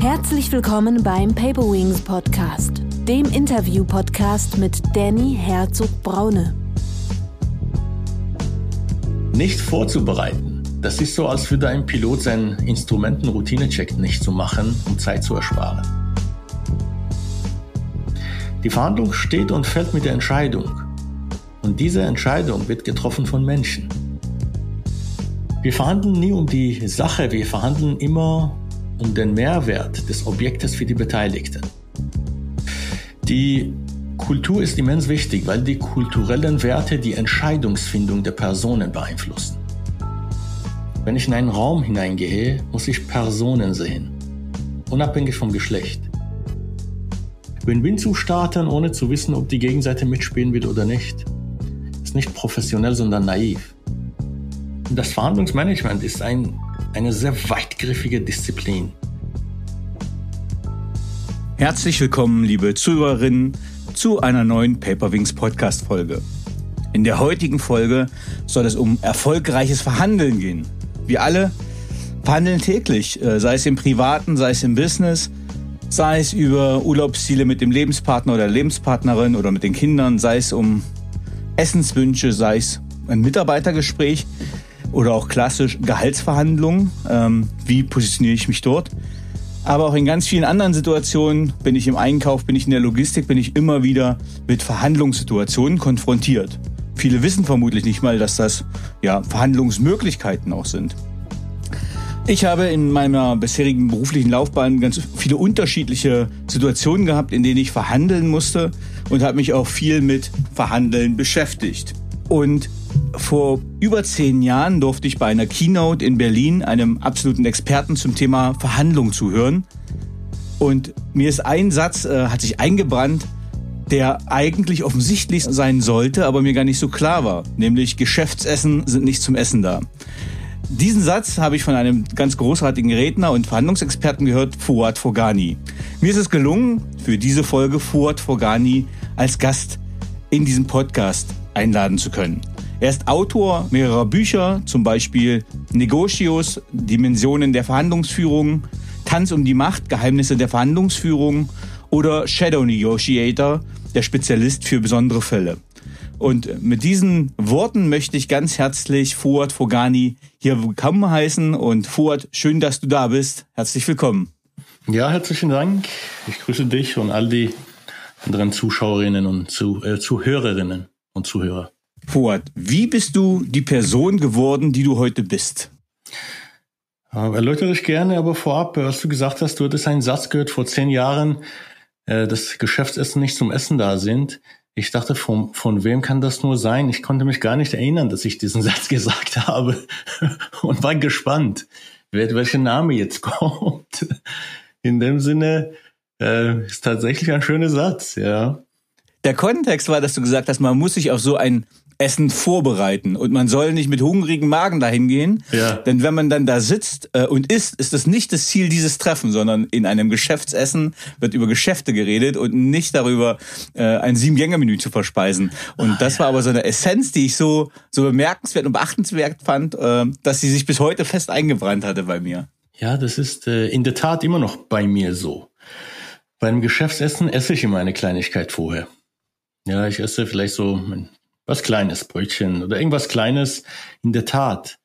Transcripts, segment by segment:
Herzlich willkommen beim Paper Wings Podcast, dem Interview-Podcast mit Danny Herzog-Braune. Nicht vorzubereiten. Das ist so, als würde ein Pilot seinen Instrumenten-Routine-Check nicht zu machen, um Zeit zu ersparen. Die Verhandlung steht und fällt mit der Entscheidung. Und diese Entscheidung wird getroffen von Menschen. Wir verhandeln nie um die Sache, wir verhandeln immer um den Mehrwert des Objektes für die Beteiligten. Die Kultur ist immens wichtig, weil die kulturellen Werte die Entscheidungsfindung der Personen beeinflussen. Wenn ich in einen Raum hineingehe, muss ich Personen sehen, unabhängig vom Geschlecht. Win-Win zu starten, ohne zu wissen, ob die Gegenseite mitspielen wird oder nicht, ist nicht professionell, sondern naiv. Das Verhandlungsmanagement ist ein, eine sehr weitgriffige Disziplin. Herzlich willkommen, liebe Zuhörerinnen, zu einer neuen Paperwings Podcast Folge. In der heutigen Folge soll es um erfolgreiches Verhandeln gehen. Wir alle verhandeln täglich, äh, sei es im Privaten, sei es im Business, sei es über Urlaubsziele mit dem Lebenspartner oder Lebenspartnerin oder mit den Kindern, sei es um Essenswünsche, sei es ein Mitarbeitergespräch oder auch klassisch Gehaltsverhandlungen. Ähm, wie positioniere ich mich dort? Aber auch in ganz vielen anderen Situationen, bin ich im Einkauf, bin ich in der Logistik, bin ich immer wieder mit Verhandlungssituationen konfrontiert. Viele wissen vermutlich nicht mal, dass das ja Verhandlungsmöglichkeiten auch sind. Ich habe in meiner bisherigen beruflichen Laufbahn ganz viele unterschiedliche Situationen gehabt, in denen ich verhandeln musste und habe mich auch viel mit Verhandeln beschäftigt. Und vor über zehn Jahren durfte ich bei einer Keynote in Berlin einem absoluten Experten zum Thema Verhandlung zuhören. Und mir ist ein Satz, äh, hat sich eingebrannt, der eigentlich offensichtlich sein sollte, aber mir gar nicht so klar war. Nämlich Geschäftsessen sind nicht zum Essen da. Diesen Satz habe ich von einem ganz großartigen Redner und Verhandlungsexperten gehört, Fuad Fogani. Mir ist es gelungen, für diese Folge Fuad Fogani als Gast in diesem Podcast einladen zu können. Er ist Autor mehrerer Bücher, zum Beispiel Negocios, Dimensionen der Verhandlungsführung, Tanz um die Macht, Geheimnisse der Verhandlungsführung oder Shadow Negotiator, der Spezialist für besondere Fälle. Und mit diesen Worten möchte ich ganz herzlich Fuad Fogani hier willkommen heißen. Und Fuad, schön, dass du da bist. Herzlich willkommen. Ja, herzlichen Dank. Ich grüße dich und all die anderen Zuschauerinnen und äh, Zuhörerinnen und Zuhörer. Fuad, wie bist du die Person geworden, die du heute bist? Äh, erläutere ich gerne, aber vorab, was du gesagt hast, du hattest einen Satz gehört vor zehn Jahren, äh, dass Geschäftsessen nicht zum Essen da sind. Ich dachte, von, von wem kann das nur sein? Ich konnte mich gar nicht erinnern, dass ich diesen Satz gesagt habe und war gespannt, welcher Name jetzt kommt. In dem Sinne äh, ist tatsächlich ein schöner Satz, ja. Der Kontext war, dass du gesagt hast, man muss sich auf so ein Essen vorbereiten und man soll nicht mit hungrigem Magen dahin gehen, ja. denn wenn man dann da sitzt äh, und isst, ist das nicht das Ziel dieses Treffen, sondern in einem Geschäftsessen wird über Geschäfte geredet und nicht darüber äh, ein Sieben-Gänge-Menü zu verspeisen. Und ah, das ja. war aber so eine Essenz, die ich so so bemerkenswert und beachtenswert fand, äh, dass sie sich bis heute fest eingebrannt hatte bei mir. Ja, das ist in der Tat immer noch bei mir so. Beim Geschäftsessen esse ich immer eine Kleinigkeit vorher. Ja, ich esse vielleicht so was Kleines, Brötchen oder irgendwas Kleines, in der Tat.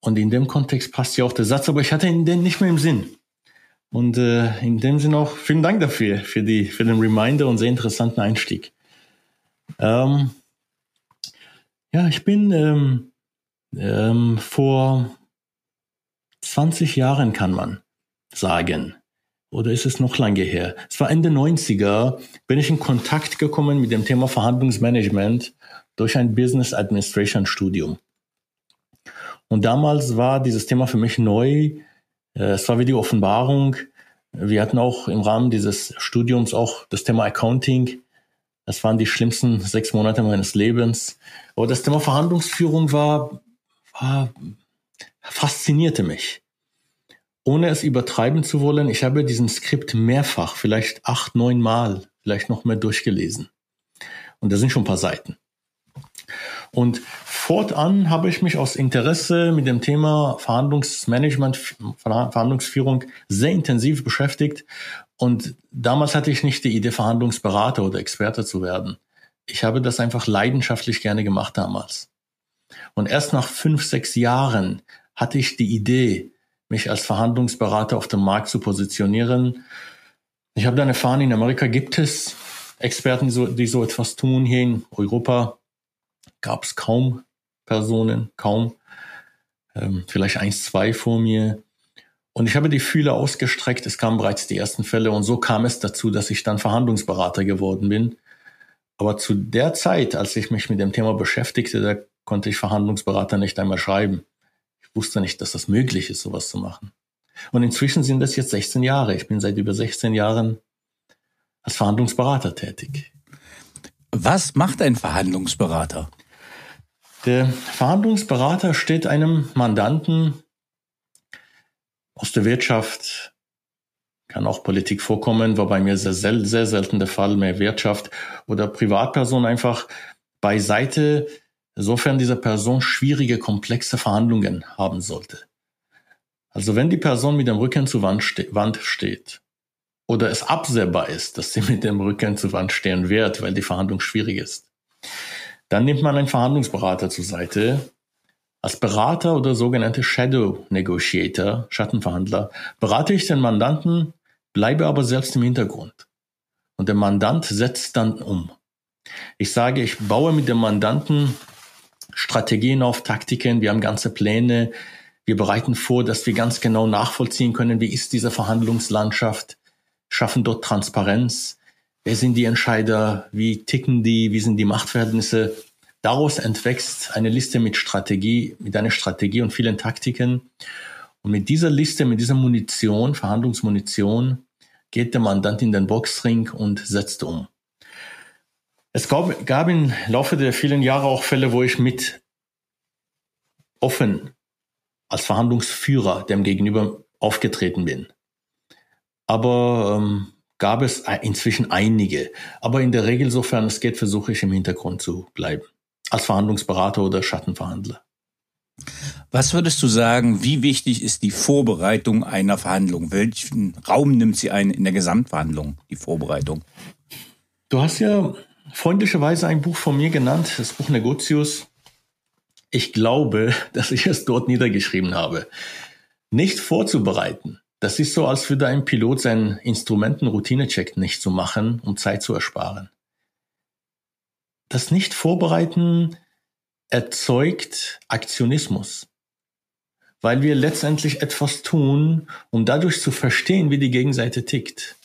Und in dem Kontext passt ja auch der Satz, aber ich hatte ihn denn nicht mehr im Sinn. Und äh, in dem Sinne auch vielen Dank dafür, für, die, für den Reminder und sehr interessanten Einstieg. Ähm, ja, ich bin ähm, ähm, vor 20 Jahren, kann man sagen, oder ist es noch lange her? Es war Ende 90er, bin ich in Kontakt gekommen mit dem Thema Verhandlungsmanagement durch ein Business Administration Studium. Und damals war dieses Thema für mich neu. Äh, es war wie die Offenbarung. Wir hatten auch im Rahmen dieses Studiums auch das Thema Accounting. Das waren die schlimmsten sechs Monate meines Lebens. Aber das Thema Verhandlungsführung war, war faszinierte mich. Ohne es übertreiben zu wollen, ich habe diesen Skript mehrfach, vielleicht acht, neun Mal, vielleicht noch mehr durchgelesen. Und da sind schon ein paar Seiten. Und fortan habe ich mich aus Interesse mit dem Thema Verhandlungsmanagement, Verhandlungsführung sehr intensiv beschäftigt. Und damals hatte ich nicht die Idee, Verhandlungsberater oder Experte zu werden. Ich habe das einfach leidenschaftlich gerne gemacht damals. Und erst nach fünf, sechs Jahren hatte ich die Idee, mich als Verhandlungsberater auf dem Markt zu positionieren. Ich habe dann erfahren, in Amerika gibt es Experten, die so, die so etwas tun. Hier in Europa gab es kaum Personen, kaum. Ähm, vielleicht eins, zwei vor mir. Und ich habe die Fühler ausgestreckt. Es kamen bereits die ersten Fälle. Und so kam es dazu, dass ich dann Verhandlungsberater geworden bin. Aber zu der Zeit, als ich mich mit dem Thema beschäftigte, da konnte ich Verhandlungsberater nicht einmal schreiben. Ich wusste nicht, dass das möglich ist, sowas zu machen. Und inzwischen sind das jetzt 16 Jahre. Ich bin seit über 16 Jahren als Verhandlungsberater tätig. Was macht ein Verhandlungsberater? Der Verhandlungsberater steht einem Mandanten aus der Wirtschaft, kann auch Politik vorkommen, war bei mir sehr, sehr, sehr selten der Fall, mehr Wirtschaft oder Privatperson einfach beiseite, sofern diese Person schwierige, komplexe Verhandlungen haben sollte. Also wenn die Person mit dem Rücken zur Wand, ste Wand steht oder es absehbar ist, dass sie mit dem Rücken zur Wand stehen wird, weil die Verhandlung schwierig ist, dann nimmt man einen Verhandlungsberater zur Seite. Als Berater oder sogenannte Shadow Negotiator, Schattenverhandler, berate ich den Mandanten, bleibe aber selbst im Hintergrund. Und der Mandant setzt dann um. Ich sage, ich baue mit dem Mandanten Strategien auf, Taktiken, wir haben ganze Pläne, wir bereiten vor, dass wir ganz genau nachvollziehen können, wie ist diese Verhandlungslandschaft, schaffen dort Transparenz, wer sind die Entscheider, wie ticken die, wie sind die Machtverhältnisse. Daraus entwächst eine Liste mit Strategie, mit einer Strategie und vielen Taktiken. Und mit dieser Liste, mit dieser Munition, Verhandlungsmunition, geht der Mandant in den Boxring und setzt um. Es gab, gab im Laufe der vielen Jahre auch Fälle, wo ich mit offen als Verhandlungsführer dem Gegenüber aufgetreten bin. Aber ähm, gab es inzwischen einige. Aber in der Regel, sofern es geht, versuche ich im Hintergrund zu bleiben. Als Verhandlungsberater oder Schattenverhandler. Was würdest du sagen, wie wichtig ist die Vorbereitung einer Verhandlung? Welchen Raum nimmt sie ein in der Gesamtverhandlung, die Vorbereitung? Du hast ja freundlicherweise ein Buch von mir genannt, das Buch Negotius. Ich glaube, dass ich es dort niedergeschrieben habe. Nicht vorzubereiten. Das ist so, als würde ein Pilot seinen Instrumenten-Routine-Check nicht zu machen, um Zeit zu ersparen. Das Nicht-Vorbereiten erzeugt Aktionismus, weil wir letztendlich etwas tun, um dadurch zu verstehen, wie die Gegenseite tickt.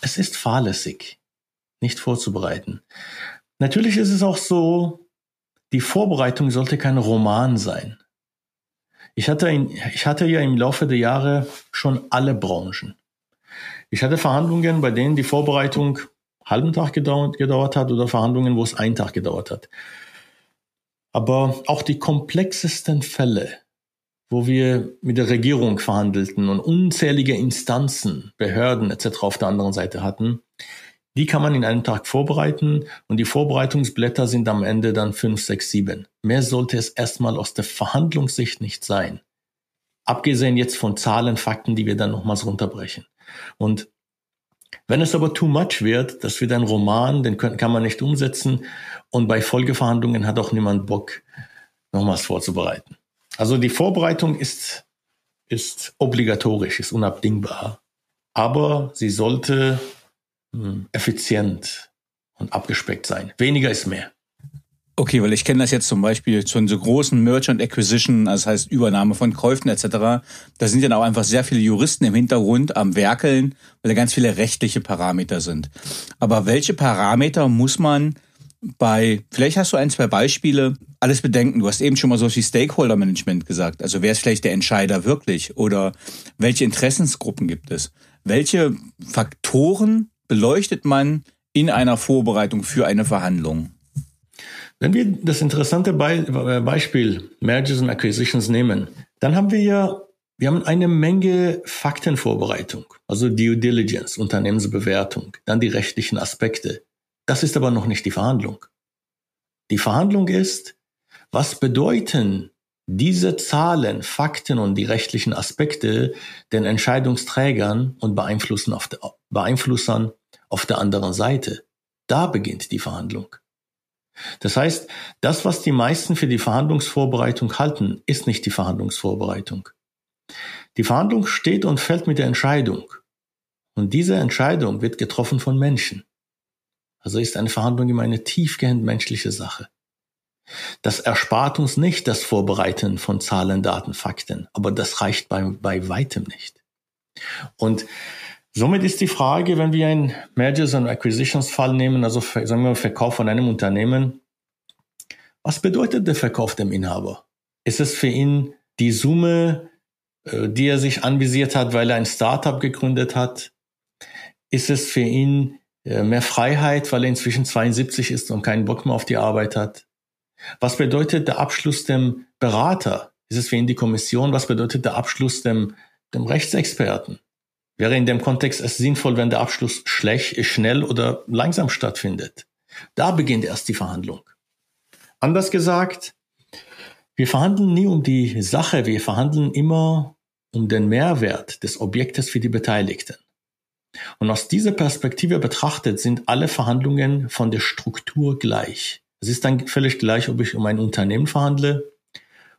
Es ist fahrlässig nicht vorzubereiten. Natürlich ist es auch so, die Vorbereitung sollte kein Roman sein. Ich hatte, in, ich hatte ja im Laufe der Jahre schon alle Branchen. Ich hatte Verhandlungen, bei denen die Vorbereitung halben Tag gedauert, gedauert hat oder Verhandlungen, wo es einen Tag gedauert hat. Aber auch die komplexesten Fälle, wo wir mit der Regierung verhandelten und unzählige Instanzen, Behörden etc. auf der anderen Seite hatten, die kann man in einem Tag vorbereiten und die Vorbereitungsblätter sind am Ende dann fünf, sechs, sieben. Mehr sollte es erstmal aus der Verhandlungssicht nicht sein. Abgesehen jetzt von Zahlen, Fakten, die wir dann nochmals runterbrechen. Und wenn es aber too much wird, das wird ein Roman, den kann man nicht umsetzen und bei Folgeverhandlungen hat auch niemand Bock, nochmals vorzubereiten. Also die Vorbereitung ist, ist obligatorisch, ist unabdingbar, aber sie sollte hm, effizient und abgespeckt sein. Weniger ist mehr. Okay, weil ich kenne das jetzt zum Beispiel zu so großen Merchant Acquisition, das heißt Übernahme von Käufen etc. Da sind ja auch einfach sehr viele Juristen im Hintergrund am Werkeln, weil da ganz viele rechtliche Parameter sind. Aber welche Parameter muss man bei, vielleicht hast du ein, zwei Beispiele, alles bedenken. Du hast eben schon mal so wie Stakeholder Management gesagt. Also wer ist vielleicht der Entscheider wirklich? Oder welche Interessensgruppen gibt es? Welche Faktoren beleuchtet man in einer Vorbereitung für eine Verhandlung? Wenn wir das interessante Be Beispiel Mergers and Acquisitions nehmen, dann haben wir ja wir haben eine Menge Faktenvorbereitung, also Due Diligence, Unternehmensbewertung, dann die rechtlichen Aspekte. Das ist aber noch nicht die Verhandlung. Die Verhandlung ist, was bedeuten diese Zahlen, Fakten und die rechtlichen Aspekte den Entscheidungsträgern und Beeinflussern auf der anderen Seite. Da beginnt die Verhandlung. Das heißt, das, was die meisten für die Verhandlungsvorbereitung halten, ist nicht die Verhandlungsvorbereitung. Die Verhandlung steht und fällt mit der Entscheidung. Und diese Entscheidung wird getroffen von Menschen. Also ist eine Verhandlung immer eine tiefgehend menschliche Sache. Das erspart uns nicht das Vorbereiten von Zahlen, Daten, Fakten, aber das reicht bei, bei weitem nicht. Und somit ist die Frage, wenn wir einen Mergers and Acquisitions Fall nehmen, also sagen wir Verkauf von einem Unternehmen, was bedeutet der Verkauf dem Inhaber? Ist es für ihn die Summe, äh, die er sich anvisiert hat, weil er ein Startup gegründet hat? Ist es für ihn äh, mehr Freiheit, weil er inzwischen 72 ist und keinen Bock mehr auf die Arbeit hat? Was bedeutet der Abschluss dem Berater? Ist es für ihn die Kommission? Was bedeutet der Abschluss dem, dem Rechtsexperten? Wäre in dem Kontext es sinnvoll, wenn der Abschluss schlecht, schnell oder langsam stattfindet? Da beginnt erst die Verhandlung. Anders gesagt, wir verhandeln nie um die Sache, wir verhandeln immer um den Mehrwert des Objektes für die Beteiligten. Und aus dieser Perspektive betrachtet sind alle Verhandlungen von der Struktur gleich. Es ist dann völlig gleich, ob ich um ein Unternehmen verhandle,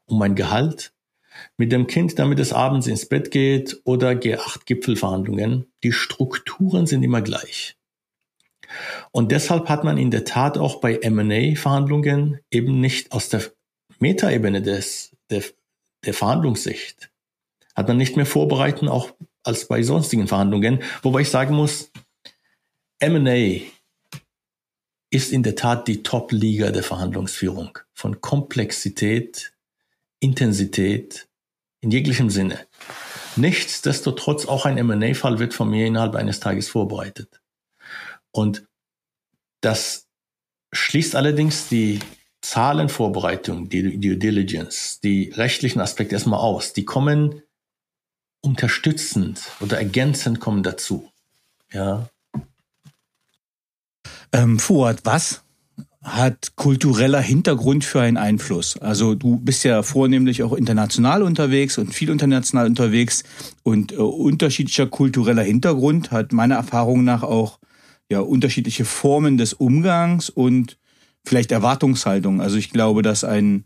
um mein Gehalt, mit dem Kind, damit es abends ins Bett geht oder G8-Gipfelverhandlungen. Die Strukturen sind immer gleich. Und deshalb hat man in der Tat auch bei M&A-Verhandlungen eben nicht aus der Metaebene des, der, der Verhandlungssicht, hat man nicht mehr vorbereiten, auch als bei sonstigen Verhandlungen. Wobei ich sagen muss, M&A ist in der Tat die Top-Liga der Verhandlungsführung. Von Komplexität, Intensität, in jeglichem Sinne. Nichtsdestotrotz auch ein M&A-Fall wird von mir innerhalb eines Tages vorbereitet. Und das schließt allerdings die Zahlenvorbereitung, die Due Diligence, die rechtlichen Aspekte erstmal aus. Die kommen unterstützend oder ergänzend kommen dazu. Ja, ähm, Fuad, was hat kultureller Hintergrund für einen Einfluss? Also du bist ja vornehmlich auch international unterwegs und viel international unterwegs und äh, unterschiedlicher kultureller Hintergrund hat meiner Erfahrung nach auch ja unterschiedliche Formen des Umgangs und vielleicht Erwartungshaltung. Also ich glaube, dass ein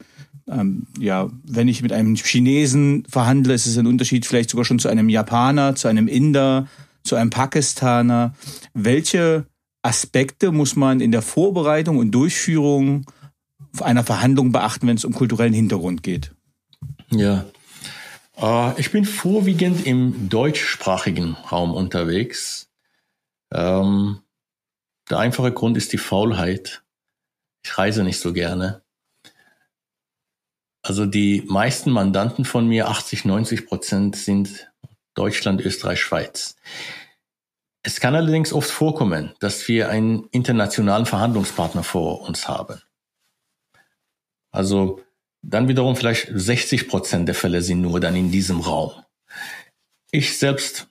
ähm, ja, wenn ich mit einem Chinesen verhandle, ist es ein Unterschied vielleicht sogar schon zu einem Japaner, zu einem Inder, zu einem Pakistaner. Welche Aspekte muss man in der Vorbereitung und Durchführung einer Verhandlung beachten, wenn es um kulturellen Hintergrund geht? Ja, äh, ich bin vorwiegend im deutschsprachigen Raum unterwegs. Ähm, der einfache Grund ist die Faulheit. Ich reise nicht so gerne. Also die meisten Mandanten von mir, 80, 90 Prozent, sind Deutschland, Österreich, Schweiz. Es kann allerdings oft vorkommen, dass wir einen internationalen Verhandlungspartner vor uns haben. Also dann wiederum vielleicht 60 Prozent der Fälle sind nur dann in diesem Raum. Ich selbst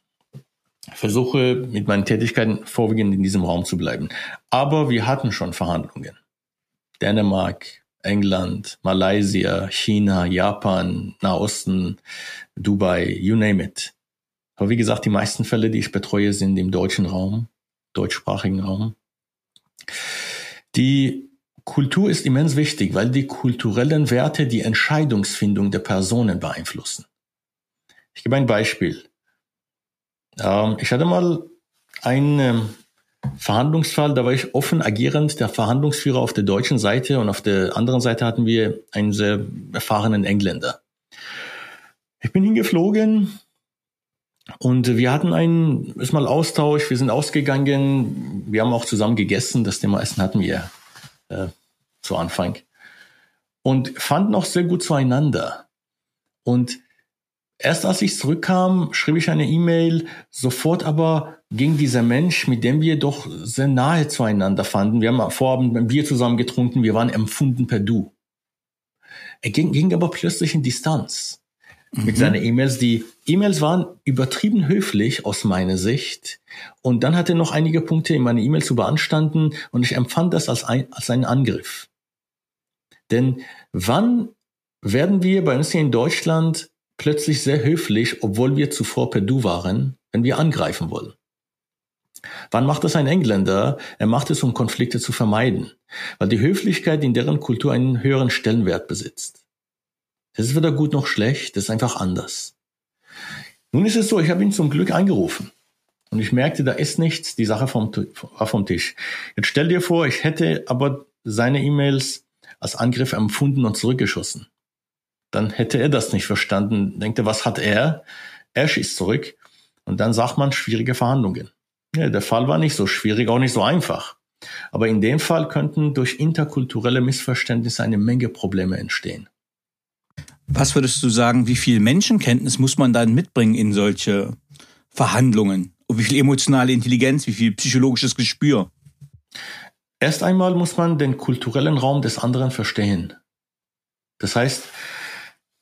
versuche mit meinen Tätigkeiten vorwiegend in diesem Raum zu bleiben. Aber wir hatten schon Verhandlungen. Dänemark, England, Malaysia, China, Japan, Nahosten, Dubai, you name it. Aber wie gesagt, die meisten Fälle, die ich betreue, sind im deutschen Raum, deutschsprachigen Raum. Die Kultur ist immens wichtig, weil die kulturellen Werte die Entscheidungsfindung der Personen beeinflussen. Ich gebe ein Beispiel. Ähm, ich hatte mal einen ähm, Verhandlungsfall, da war ich offen agierend der Verhandlungsführer auf der deutschen Seite und auf der anderen Seite hatten wir einen sehr erfahrenen Engländer. Ich bin hingeflogen, und wir hatten einen, ist mal Austausch, wir sind ausgegangen, wir haben auch zusammen gegessen, das Thema Essen hatten wir äh, zu Anfang. Und fanden auch sehr gut zueinander. Und erst als ich zurückkam, schrieb ich eine E-Mail, sofort aber ging dieser Mensch, mit dem wir doch sehr nahe zueinander fanden, wir haben vorabend ein Bier zusammen getrunken, wir waren empfunden per Du. Er ging, ging aber plötzlich in Distanz mhm. mit seinen E-Mails. Die E-Mails waren übertrieben höflich aus meiner Sicht. Und dann hat er noch einige Punkte in meine E-Mail zu beanstanden und ich empfand das als, ein, als einen Angriff. Denn wann werden wir bei uns hier in Deutschland plötzlich sehr höflich, obwohl wir zuvor per Du waren, wenn wir angreifen wollen? Wann macht das ein Engländer? Er macht es, um Konflikte zu vermeiden, weil die Höflichkeit in deren Kultur einen höheren Stellenwert besitzt. Das ist weder gut noch schlecht, das ist einfach anders. Nun ist es so, ich habe ihn zum Glück angerufen. Und ich merkte, da ist nichts, die Sache vom, vom Tisch. Jetzt stell dir vor, ich hätte aber seine E-Mails als Angriff empfunden und zurückgeschossen. Dann hätte er das nicht verstanden. Denkt er, was hat er? Er schießt zurück. Und dann sagt man schwierige Verhandlungen. Ja, der Fall war nicht so schwierig, auch nicht so einfach. Aber in dem Fall könnten durch interkulturelle Missverständnisse eine Menge Probleme entstehen. Was würdest du sagen, wie viel Menschenkenntnis muss man dann mitbringen in solche Verhandlungen? Und wie viel emotionale Intelligenz, wie viel psychologisches Gespür? Erst einmal muss man den kulturellen Raum des anderen verstehen. Das heißt,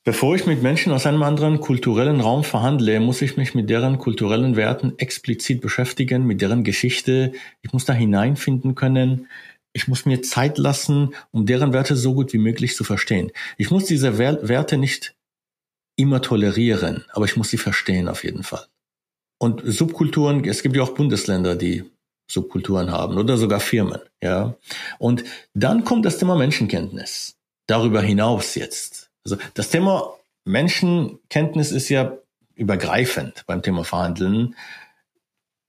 bevor ich mit Menschen aus einem anderen kulturellen Raum verhandle, muss ich mich mit deren kulturellen Werten explizit beschäftigen, mit deren Geschichte. Ich muss da hineinfinden können. Ich muss mir Zeit lassen, um deren Werte so gut wie möglich zu verstehen. Ich muss diese Werte nicht immer tolerieren, aber ich muss sie verstehen auf jeden Fall. Und Subkulturen, es gibt ja auch Bundesländer, die Subkulturen haben oder sogar Firmen, ja. Und dann kommt das Thema Menschenkenntnis. Darüber hinaus jetzt. Also das Thema Menschenkenntnis ist ja übergreifend beim Thema Verhandeln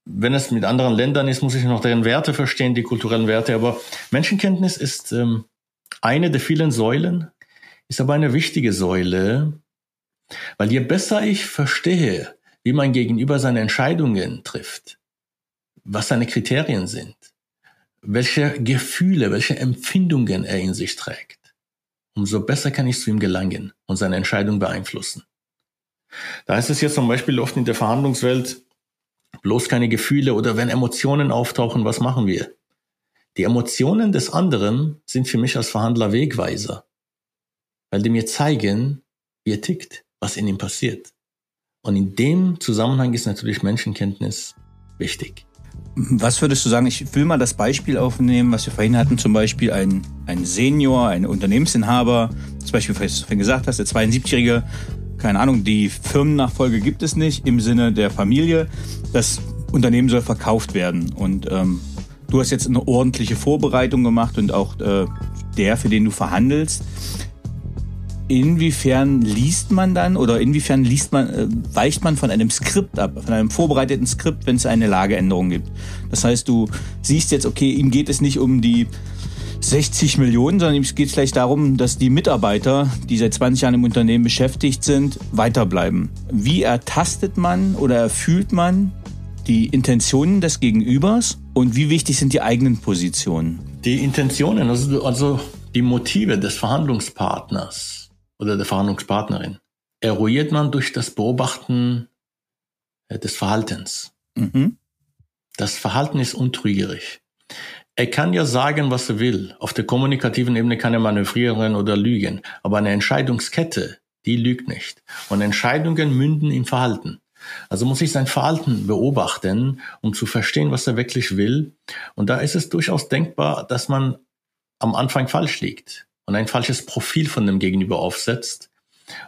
wenn es mit anderen Ländern ist, muss ich noch deren Werte verstehen, die kulturellen Werte. Aber Menschenkenntnis ist ähm, eine der vielen Säulen, ist aber eine wichtige Säule, weil je besser ich verstehe, wie mein Gegenüber seine Entscheidungen trifft, was seine Kriterien sind, welche Gefühle, welche Empfindungen er in sich trägt, umso besser kann ich zu ihm gelangen und seine Entscheidung beeinflussen. Da heißt es jetzt zum Beispiel oft in der Verhandlungswelt, bloß keine Gefühle oder wenn Emotionen auftauchen, was machen wir? Die Emotionen des anderen sind für mich als Verhandler Wegweiser, weil die mir zeigen, wie er tickt, was in ihm passiert. Und in dem Zusammenhang ist natürlich Menschenkenntnis wichtig. Was würdest du sagen? Ich will mal das Beispiel aufnehmen, was wir vorhin hatten, zum Beispiel ein, ein Senior, ein Unternehmensinhaber, zum Beispiel, was du vorhin gesagt hast, der 72-Jährige keine Ahnung, die Firmennachfolge gibt es nicht im Sinne der Familie. Das Unternehmen soll verkauft werden. Und ähm, du hast jetzt eine ordentliche Vorbereitung gemacht und auch äh, der, für den du verhandelst. Inwiefern liest man dann oder inwiefern liest man, äh, weicht man von einem Skript ab, von einem vorbereiteten Skript, wenn es eine Lageänderung gibt? Das heißt, du siehst jetzt, okay, ihm geht es nicht um die 60 Millionen, sondern es geht vielleicht darum, dass die Mitarbeiter, die seit 20 Jahren im Unternehmen beschäftigt sind, weiterbleiben. Wie ertastet man oder erfühlt man die Intentionen des Gegenübers und wie wichtig sind die eigenen Positionen? Die Intentionen, also, also die Motive des Verhandlungspartners oder der Verhandlungspartnerin, eruiert man durch das Beobachten äh, des Verhaltens. Mhm. Das Verhalten ist untrügerisch. Er kann ja sagen, was er will. Auf der kommunikativen Ebene kann er manövrieren oder lügen. Aber eine Entscheidungskette, die lügt nicht. Und Entscheidungen münden im Verhalten. Also muss ich sein Verhalten beobachten, um zu verstehen, was er wirklich will. Und da ist es durchaus denkbar, dass man am Anfang falsch liegt und ein falsches Profil von dem Gegenüber aufsetzt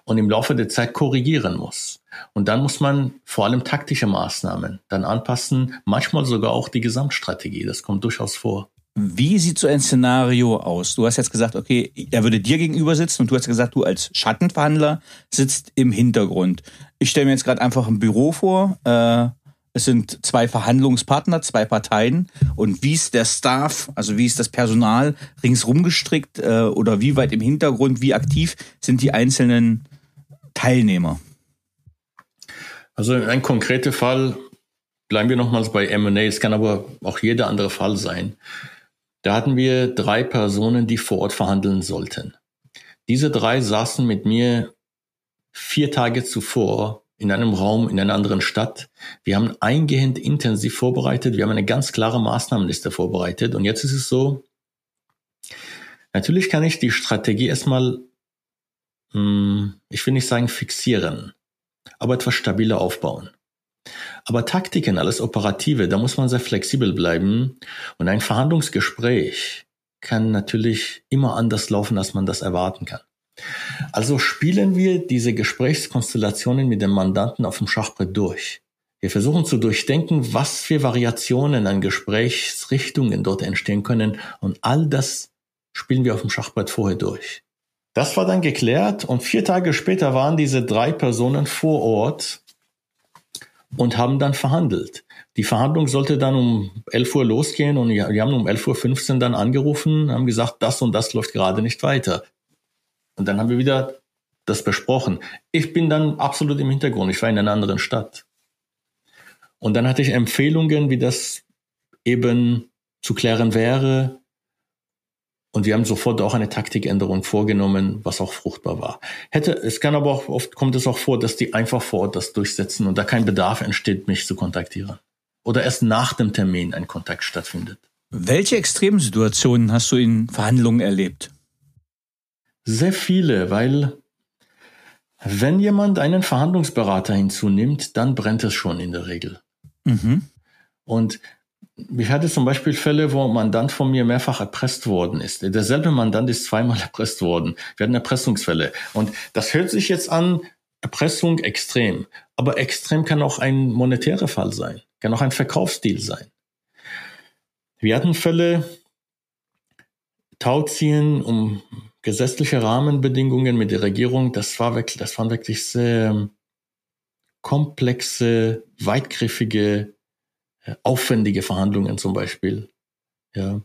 und im Laufe der Zeit korrigieren muss. Und dann muss man vor allem taktische Maßnahmen dann anpassen, manchmal sogar auch die Gesamtstrategie. Das kommt durchaus vor. Wie sieht so ein Szenario aus? Du hast jetzt gesagt, okay, er würde dir gegenüber sitzen und du hast gesagt, du als Schattenverhandler sitzt im Hintergrund. Ich stelle mir jetzt gerade einfach ein Büro vor. Äh, es sind zwei Verhandlungspartner, zwei Parteien. Und wie ist der Staff, also wie ist das Personal ringsrum gestrickt äh, oder wie weit im Hintergrund, wie aktiv sind die einzelnen Teilnehmer? Also ein konkreter Fall, bleiben wir nochmals bei M&A, es kann aber auch jeder andere Fall sein. Da hatten wir drei Personen, die vor Ort verhandeln sollten. Diese drei saßen mit mir vier Tage zuvor in einem Raum in einer anderen Stadt. Wir haben eingehend intensiv vorbereitet. Wir haben eine ganz klare Maßnahmenliste vorbereitet. Und jetzt ist es so, natürlich kann ich die Strategie erstmal, hm, ich will nicht sagen fixieren, aber etwas stabiler aufbauen. Aber Taktiken, alles Operative, da muss man sehr flexibel bleiben. Und ein Verhandlungsgespräch kann natürlich immer anders laufen, als man das erwarten kann. Also spielen wir diese Gesprächskonstellationen mit dem Mandanten auf dem Schachbrett durch. Wir versuchen zu durchdenken, was für Variationen an Gesprächsrichtungen dort entstehen können und all das spielen wir auf dem Schachbrett vorher durch. Das war dann geklärt und vier Tage später waren diese drei Personen vor Ort und haben dann verhandelt. Die Verhandlung sollte dann um 11 Uhr losgehen und wir haben um 11.15 Uhr dann angerufen, haben gesagt, das und das läuft gerade nicht weiter. Und dann haben wir wieder das besprochen. Ich bin dann absolut im Hintergrund. Ich war in einer anderen Stadt. Und dann hatte ich Empfehlungen, wie das eben zu klären wäre. Und wir haben sofort auch eine Taktikänderung vorgenommen, was auch fruchtbar war. Hätte, es kann aber auch, oft kommt es auch vor, dass die einfach vor Ort das durchsetzen und da kein Bedarf entsteht, mich zu kontaktieren. Oder erst nach dem Termin ein Kontakt stattfindet. Welche Extremsituationen hast du in Verhandlungen erlebt? Sehr viele, weil wenn jemand einen Verhandlungsberater hinzunimmt, dann brennt es schon in der Regel. Mhm. Und ich hatte zum Beispiel Fälle, wo ein Mandant von mir mehrfach erpresst worden ist. Derselbe Mandant ist zweimal erpresst worden. Wir hatten Erpressungsfälle. Und das hört sich jetzt an, Erpressung extrem. Aber extrem kann auch ein monetärer Fall sein, kann auch ein Verkaufsdeal sein. Wir hatten Fälle, Tauziehen um gesetzliche Rahmenbedingungen mit der Regierung, das war wirklich, das waren wirklich sehr komplexe, weitgriffige, aufwendige Verhandlungen zum Beispiel. Ja.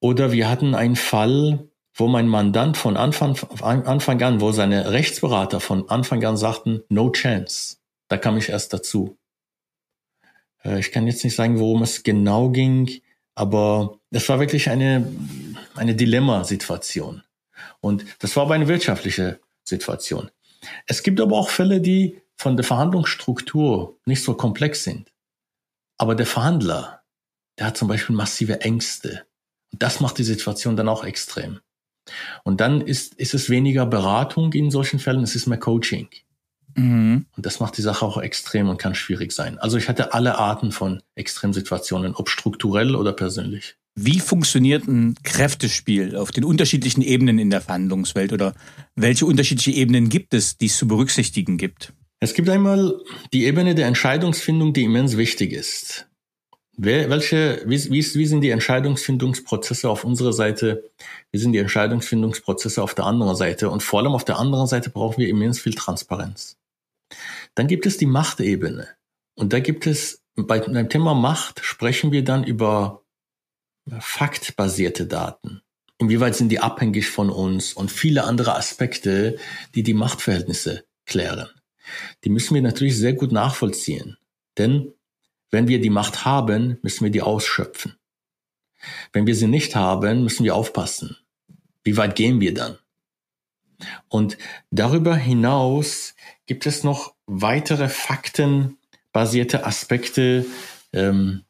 Oder wir hatten einen Fall, wo mein Mandant von Anfang, Anfang an, wo seine Rechtsberater von Anfang an sagten, no chance. Da kam ich erst dazu. Äh, ich kann jetzt nicht sagen, worum es genau ging, aber es war wirklich eine, eine Dilemmasituation. Und das war aber eine wirtschaftliche Situation. Es gibt aber auch Fälle, die von der Verhandlungsstruktur nicht so komplex sind. Aber der Verhandler, der hat zum Beispiel massive Ängste. Und das macht die Situation dann auch extrem. Und dann ist, ist es weniger Beratung in solchen Fällen, es ist mehr Coaching. Mhm. Und das macht die Sache auch extrem und kann schwierig sein. Also ich hatte alle Arten von Extremsituationen, ob strukturell oder persönlich. Wie funktioniert ein Kräftespiel auf den unterschiedlichen Ebenen in der Verhandlungswelt oder welche unterschiedliche Ebenen gibt es, die es zu berücksichtigen gibt? Es gibt einmal die Ebene der Entscheidungsfindung, die immens wichtig ist. Wer, welche, wie, wie, sind die Entscheidungsfindungsprozesse auf unserer Seite? Wie sind die Entscheidungsfindungsprozesse auf der anderen Seite? Und vor allem auf der anderen Seite brauchen wir immens viel Transparenz. Dann gibt es die Machtebene. Und da gibt es, bei dem Thema Macht sprechen wir dann über faktbasierte Daten. Inwieweit sind die abhängig von uns und viele andere Aspekte, die die Machtverhältnisse klären. Die müssen wir natürlich sehr gut nachvollziehen. Denn wenn wir die Macht haben, müssen wir die ausschöpfen. Wenn wir sie nicht haben, müssen wir aufpassen. Wie weit gehen wir dann? Und darüber hinaus gibt es noch weitere faktenbasierte Aspekte. Ähm,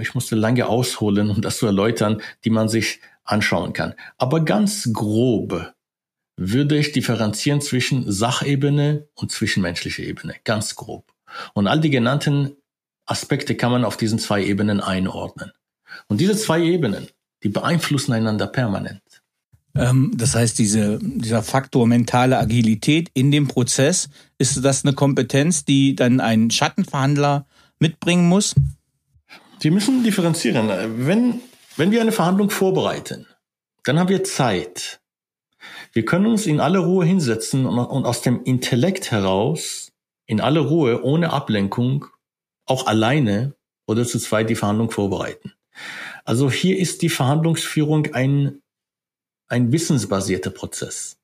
ich musste lange ausholen, um das zu erläutern, die man sich anschauen kann. Aber ganz grob würde ich differenzieren zwischen Sachebene und zwischenmenschlicher Ebene. Ganz grob. Und all die genannten Aspekte kann man auf diesen zwei Ebenen einordnen. Und diese zwei Ebenen, die beeinflussen einander permanent. Ähm, das heißt, diese, dieser Faktor mentale Agilität in dem Prozess, ist das eine Kompetenz, die dann ein Schattenverhandler mitbringen muss? Sie müssen differenzieren. Wenn, wenn wir eine Verhandlung vorbereiten, dann haben wir Zeit. Wir können uns in aller Ruhe hinsetzen und, aus dem Intellekt heraus, in aller Ruhe, ohne Ablenkung, auch alleine oder zu zweit die Verhandlung vorbereiten. Also hier ist die Verhandlungsführung ein ein wissensbasierter Prozess.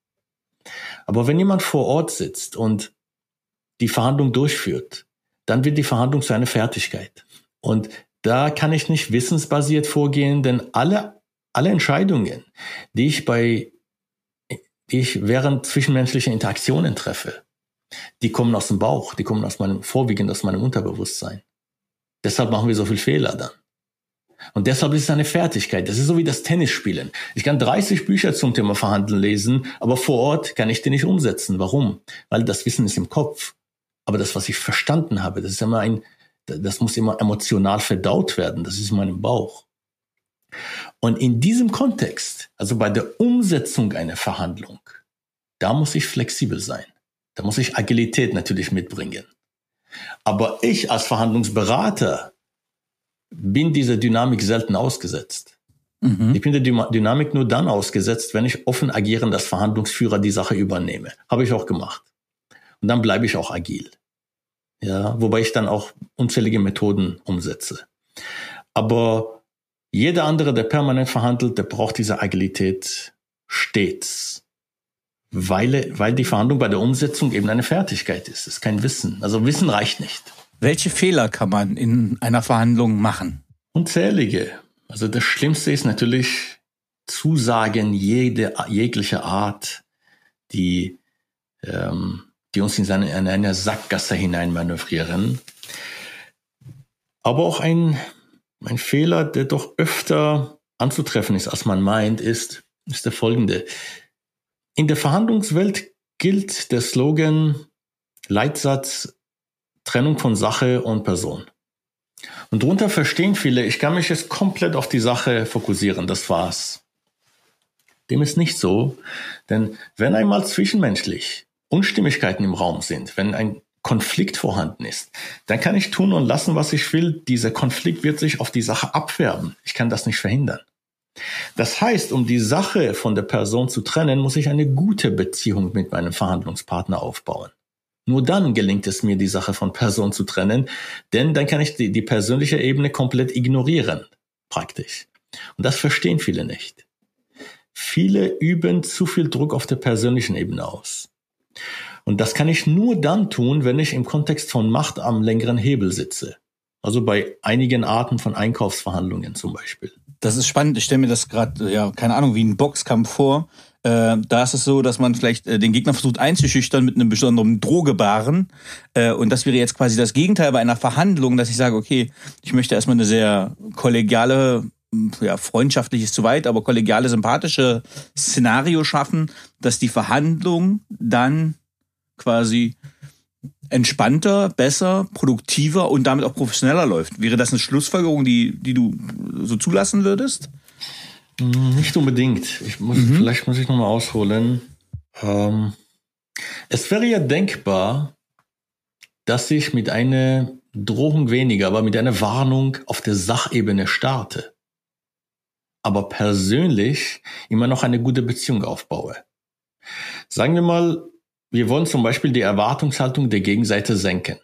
Aber wenn jemand vor Ort sitzt und die Verhandlung durchführt, dann wird die Verhandlung zu einer Fertigkeit. Und da kann ich nicht wissensbasiert vorgehen, denn alle, alle Entscheidungen, die ich bei, die ich während zwischenmenschlicher Interaktionen treffe, die kommen aus dem Bauch, die kommen aus meinem, vorwiegend aus meinem Unterbewusstsein. Deshalb machen wir so viel Fehler dann. Und deshalb ist es eine Fertigkeit. Das ist so wie das Tennisspielen. Ich kann 30 Bücher zum Thema Verhandeln lesen, aber vor Ort kann ich die nicht umsetzen. Warum? Weil das Wissen ist im Kopf. Aber das, was ich verstanden habe, das ist immer ein, das muss immer emotional verdaut werden. Das ist in meinem Bauch. Und in diesem Kontext, also bei der Umsetzung einer Verhandlung, da muss ich flexibel sein. Da muss ich Agilität natürlich mitbringen. Aber ich als Verhandlungsberater bin dieser Dynamik selten ausgesetzt. Mhm. Ich bin der Dynamik nur dann ausgesetzt, wenn ich offen agierend als Verhandlungsführer die Sache übernehme. Habe ich auch gemacht. Und dann bleibe ich auch agil. Ja, wobei ich dann auch unzählige Methoden umsetze. Aber jeder andere, der permanent verhandelt, der braucht diese Agilität stets. Weil, weil die Verhandlung bei der Umsetzung eben eine Fertigkeit ist. Es ist kein Wissen. Also Wissen reicht nicht. Welche Fehler kann man in einer Verhandlung machen? Unzählige. Also das Schlimmste ist natürlich Zusagen jede, jeglicher Art, die, ähm, die uns in, seine, in eine Sackgasse hineinmanövrieren. Aber auch ein, ein Fehler, der doch öfter anzutreffen ist, als man meint, ist, ist der folgende. In der Verhandlungswelt gilt der Slogan, Leitsatz, Trennung von Sache und Person. Und darunter verstehen viele, ich kann mich jetzt komplett auf die Sache fokussieren, das war's. Dem ist nicht so, denn wenn einmal zwischenmenschlich Unstimmigkeiten im Raum sind, wenn ein Konflikt vorhanden ist, dann kann ich tun und lassen, was ich will. Dieser Konflikt wird sich auf die Sache abfärben. Ich kann das nicht verhindern. Das heißt, um die Sache von der Person zu trennen, muss ich eine gute Beziehung mit meinem Verhandlungspartner aufbauen. Nur dann gelingt es mir, die Sache von Person zu trennen, denn dann kann ich die, die persönliche Ebene komplett ignorieren, praktisch. Und das verstehen viele nicht. Viele üben zu viel Druck auf der persönlichen Ebene aus. Und das kann ich nur dann tun, wenn ich im Kontext von Macht am längeren Hebel sitze. Also bei einigen Arten von Einkaufsverhandlungen zum Beispiel. Das ist spannend. Ich stelle mir das gerade, ja, keine Ahnung, wie ein Boxkampf vor. Äh, da ist es so, dass man vielleicht äh, den Gegner versucht einzuschüchtern mit einem besonderen Drohgebaren. Äh, und das wäre jetzt quasi das Gegenteil bei einer Verhandlung, dass ich sage, okay, ich möchte erstmal eine sehr kollegiale, ja, freundschaftlich ist zu weit, aber kollegiale, sympathische Szenario schaffen, dass die Verhandlung dann quasi entspannter, besser, produktiver und damit auch professioneller läuft. Wäre das eine Schlussfolgerung, die, die du so zulassen würdest? Hm, nicht unbedingt. Ich muss, mhm. Vielleicht muss ich nochmal ausholen. Ähm, es wäre ja denkbar, dass ich mit einer Drohung weniger, aber mit einer Warnung auf der Sachebene starte. Aber persönlich immer noch eine gute Beziehung aufbaue. Sagen wir mal, wir wollen zum Beispiel die Erwartungshaltung der Gegenseite senken.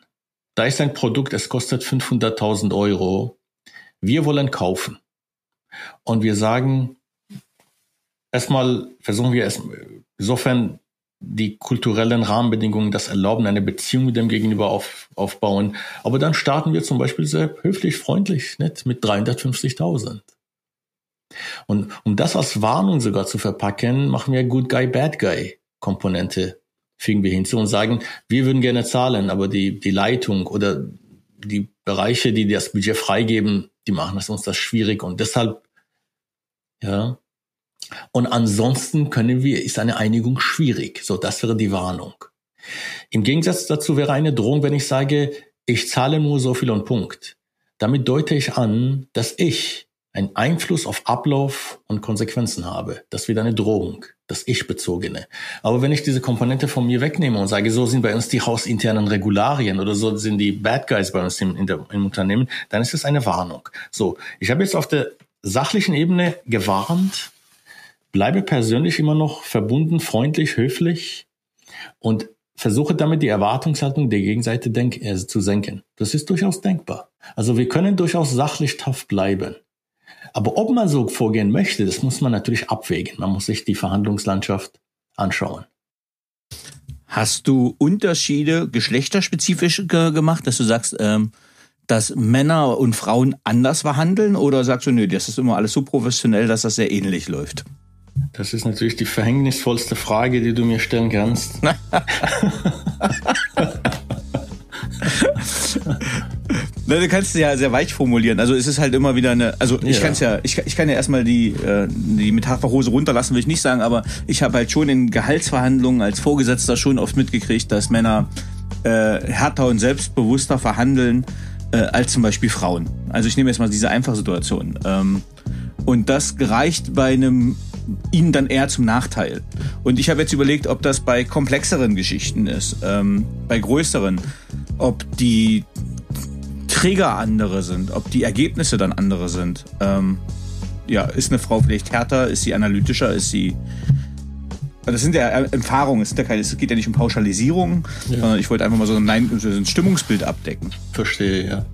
Da ist ein Produkt, es kostet 500.000 Euro. Wir wollen kaufen. Und wir sagen, erstmal versuchen wir es, insofern die kulturellen Rahmenbedingungen das erlauben, eine Beziehung mit dem Gegenüber auf, aufbauen. Aber dann starten wir zum Beispiel sehr höflich, freundlich, nicht? mit 350.000. Und um das als Warnung sogar zu verpacken, machen wir Good Guy, Bad Guy Komponente, fügen wir hinzu und sagen, wir würden gerne zahlen, aber die, die Leitung oder die Bereiche, die das Budget freigeben, die machen es uns das schwierig und deshalb ja. Und ansonsten können wir, ist eine Einigung schwierig. So, das wäre die Warnung. Im Gegensatz dazu wäre eine Drohung, wenn ich sage, ich zahle nur so viel und Punkt. Damit deute ich an, dass ich einen Einfluss auf Ablauf und Konsequenzen habe. Das ist wieder eine Drohung, das Ich-Bezogene. Aber wenn ich diese Komponente von mir wegnehme und sage, so sind bei uns die hausinternen Regularien oder so sind die Bad Guys bei uns im, im Unternehmen, dann ist es eine Warnung. So, ich habe jetzt auf der sachlichen Ebene gewarnt, bleibe persönlich immer noch verbunden, freundlich, höflich und versuche damit die Erwartungshaltung der Gegenseite denk äh, zu senken. Das ist durchaus denkbar. Also wir können durchaus sachlich tough bleiben. Aber ob man so vorgehen möchte, das muss man natürlich abwägen. Man muss sich die Verhandlungslandschaft anschauen. Hast du Unterschiede geschlechterspezifisch ge gemacht, dass du sagst, ähm, dass Männer und Frauen anders verhandeln oder sagst du, nö, das ist immer alles so professionell, dass das sehr ähnlich läuft? Das ist natürlich die verhängnisvollste Frage, die du mir stellen kannst. Na, du kannst es ja sehr weich formulieren. Also es ist halt immer wieder eine. Also ich ja. kann es ja, ich, ich kann ja erstmal die, äh, die Metapherhose runterlassen, will ich nicht sagen, aber ich habe halt schon in Gehaltsverhandlungen als Vorgesetzter schon oft mitgekriegt, dass Männer äh, härter und selbstbewusster verhandeln äh, als zum Beispiel Frauen. Also ich nehme jetzt mal diese Einfachsituation. Ähm, Und das gereicht bei einem ihnen dann eher zum Nachteil. Und ich habe jetzt überlegt, ob das bei komplexeren Geschichten ist, ähm, bei größeren, ob die Träger andere sind, ob die Ergebnisse dann andere sind. Ähm, ja, ist eine Frau vielleicht härter, ist sie analytischer, ist sie das sind ja Erfahrungen, es, ja keine, es geht ja nicht um Pauschalisierung, ja. sondern ich wollte einfach mal so ein, ein Stimmungsbild abdecken. Verstehe, ja.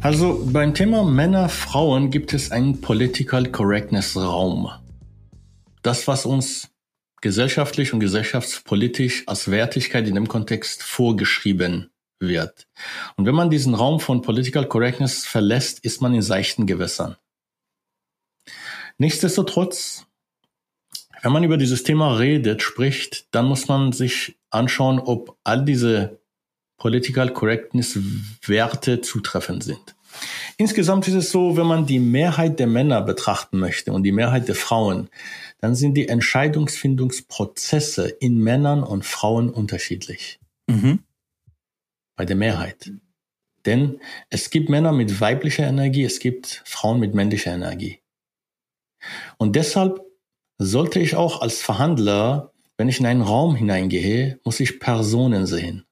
Also beim Thema Männer, Frauen gibt es einen Political Correctness Raum. Das, was uns gesellschaftlich und gesellschaftspolitisch als Wertigkeit in dem Kontext vorgeschrieben wird. Und wenn man diesen Raum von Political Correctness verlässt, ist man in seichten Gewässern. Nichtsdestotrotz, wenn man über dieses Thema redet, spricht, dann muss man sich anschauen, ob all diese Political Correctness Werte zutreffend sind. Insgesamt ist es so, wenn man die Mehrheit der Männer betrachten möchte und die Mehrheit der Frauen, dann sind die Entscheidungsfindungsprozesse in Männern und Frauen unterschiedlich. Mhm. Bei der Mehrheit. Denn es gibt Männer mit weiblicher Energie, es gibt Frauen mit männlicher Energie. Und deshalb sollte ich auch als Verhandler, wenn ich in einen Raum hineingehe, muss ich Personen sehen.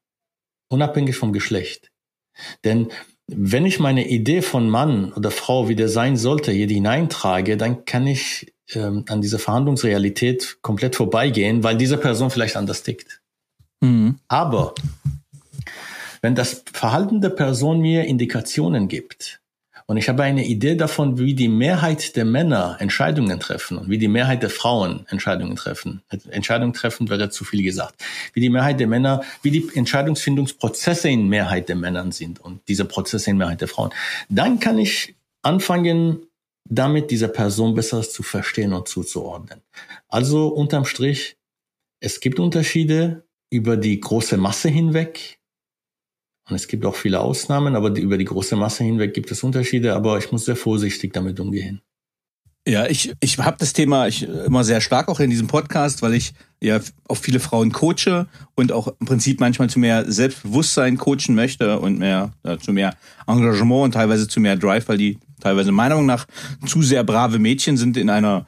Unabhängig vom Geschlecht. Denn wenn ich meine Idee von Mann oder Frau, wie der sein sollte, hier hineintrage, dann kann ich ähm, an dieser Verhandlungsrealität komplett vorbeigehen, weil diese Person vielleicht anders tickt. Mhm. Aber wenn das Verhalten der Person mir Indikationen gibt, und ich habe eine Idee davon, wie die Mehrheit der Männer Entscheidungen treffen und wie die Mehrheit der Frauen Entscheidungen treffen. Entscheidungen treffen wäre zu viel gesagt. Wie die Mehrheit der Männer, wie die Entscheidungsfindungsprozesse in Mehrheit der Männern sind und diese Prozesse in Mehrheit der Frauen. Dann kann ich anfangen, damit diese Person besser zu verstehen und zuzuordnen. Also unterm Strich, es gibt Unterschiede über die große Masse hinweg. Und es gibt auch viele Ausnahmen, aber über die große Masse hinweg gibt es Unterschiede, aber ich muss sehr vorsichtig damit umgehen. Ja, ich, ich habe das Thema ich, immer sehr stark auch in diesem Podcast, weil ich ja auch viele Frauen coache und auch im Prinzip manchmal zu mehr Selbstbewusstsein coachen möchte und mehr ja, zu mehr Engagement und teilweise zu mehr Drive, weil die teilweise meiner Meinung nach zu sehr brave Mädchen sind in einer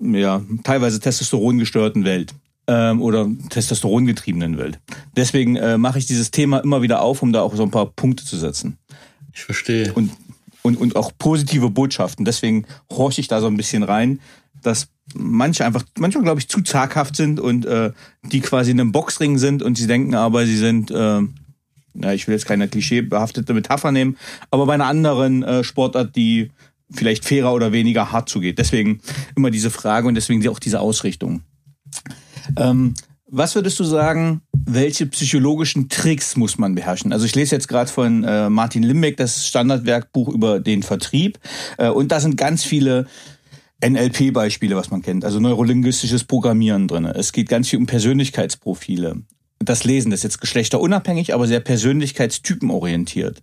ja, teilweise testosterongesteuerten Welt ähm, oder testosterongetriebenen Welt. Deswegen äh, mache ich dieses Thema immer wieder auf, um da auch so ein paar Punkte zu setzen. Ich verstehe. Und, und, und auch positive Botschaften. Deswegen horche ich da so ein bisschen rein, dass manche einfach, manchmal glaube ich, zu zaghaft sind und äh, die quasi in einem Boxring sind und sie denken aber, sie sind, äh, ja, ich will jetzt keine klischeebehaftete Metapher nehmen, aber bei einer anderen äh, Sportart, die vielleicht fairer oder weniger hart zugeht. Deswegen immer diese Frage und deswegen auch diese Ausrichtung. Ähm, was würdest du sagen, welche psychologischen Tricks muss man beherrschen? Also ich lese jetzt gerade von äh, Martin Limbeck das Standardwerkbuch über den Vertrieb äh, und da sind ganz viele NLP-Beispiele, was man kennt, also neurolinguistisches Programmieren drin. Es geht ganz viel um Persönlichkeitsprofile. Das Lesen das ist jetzt geschlechterunabhängig, aber sehr persönlichkeitstypenorientiert.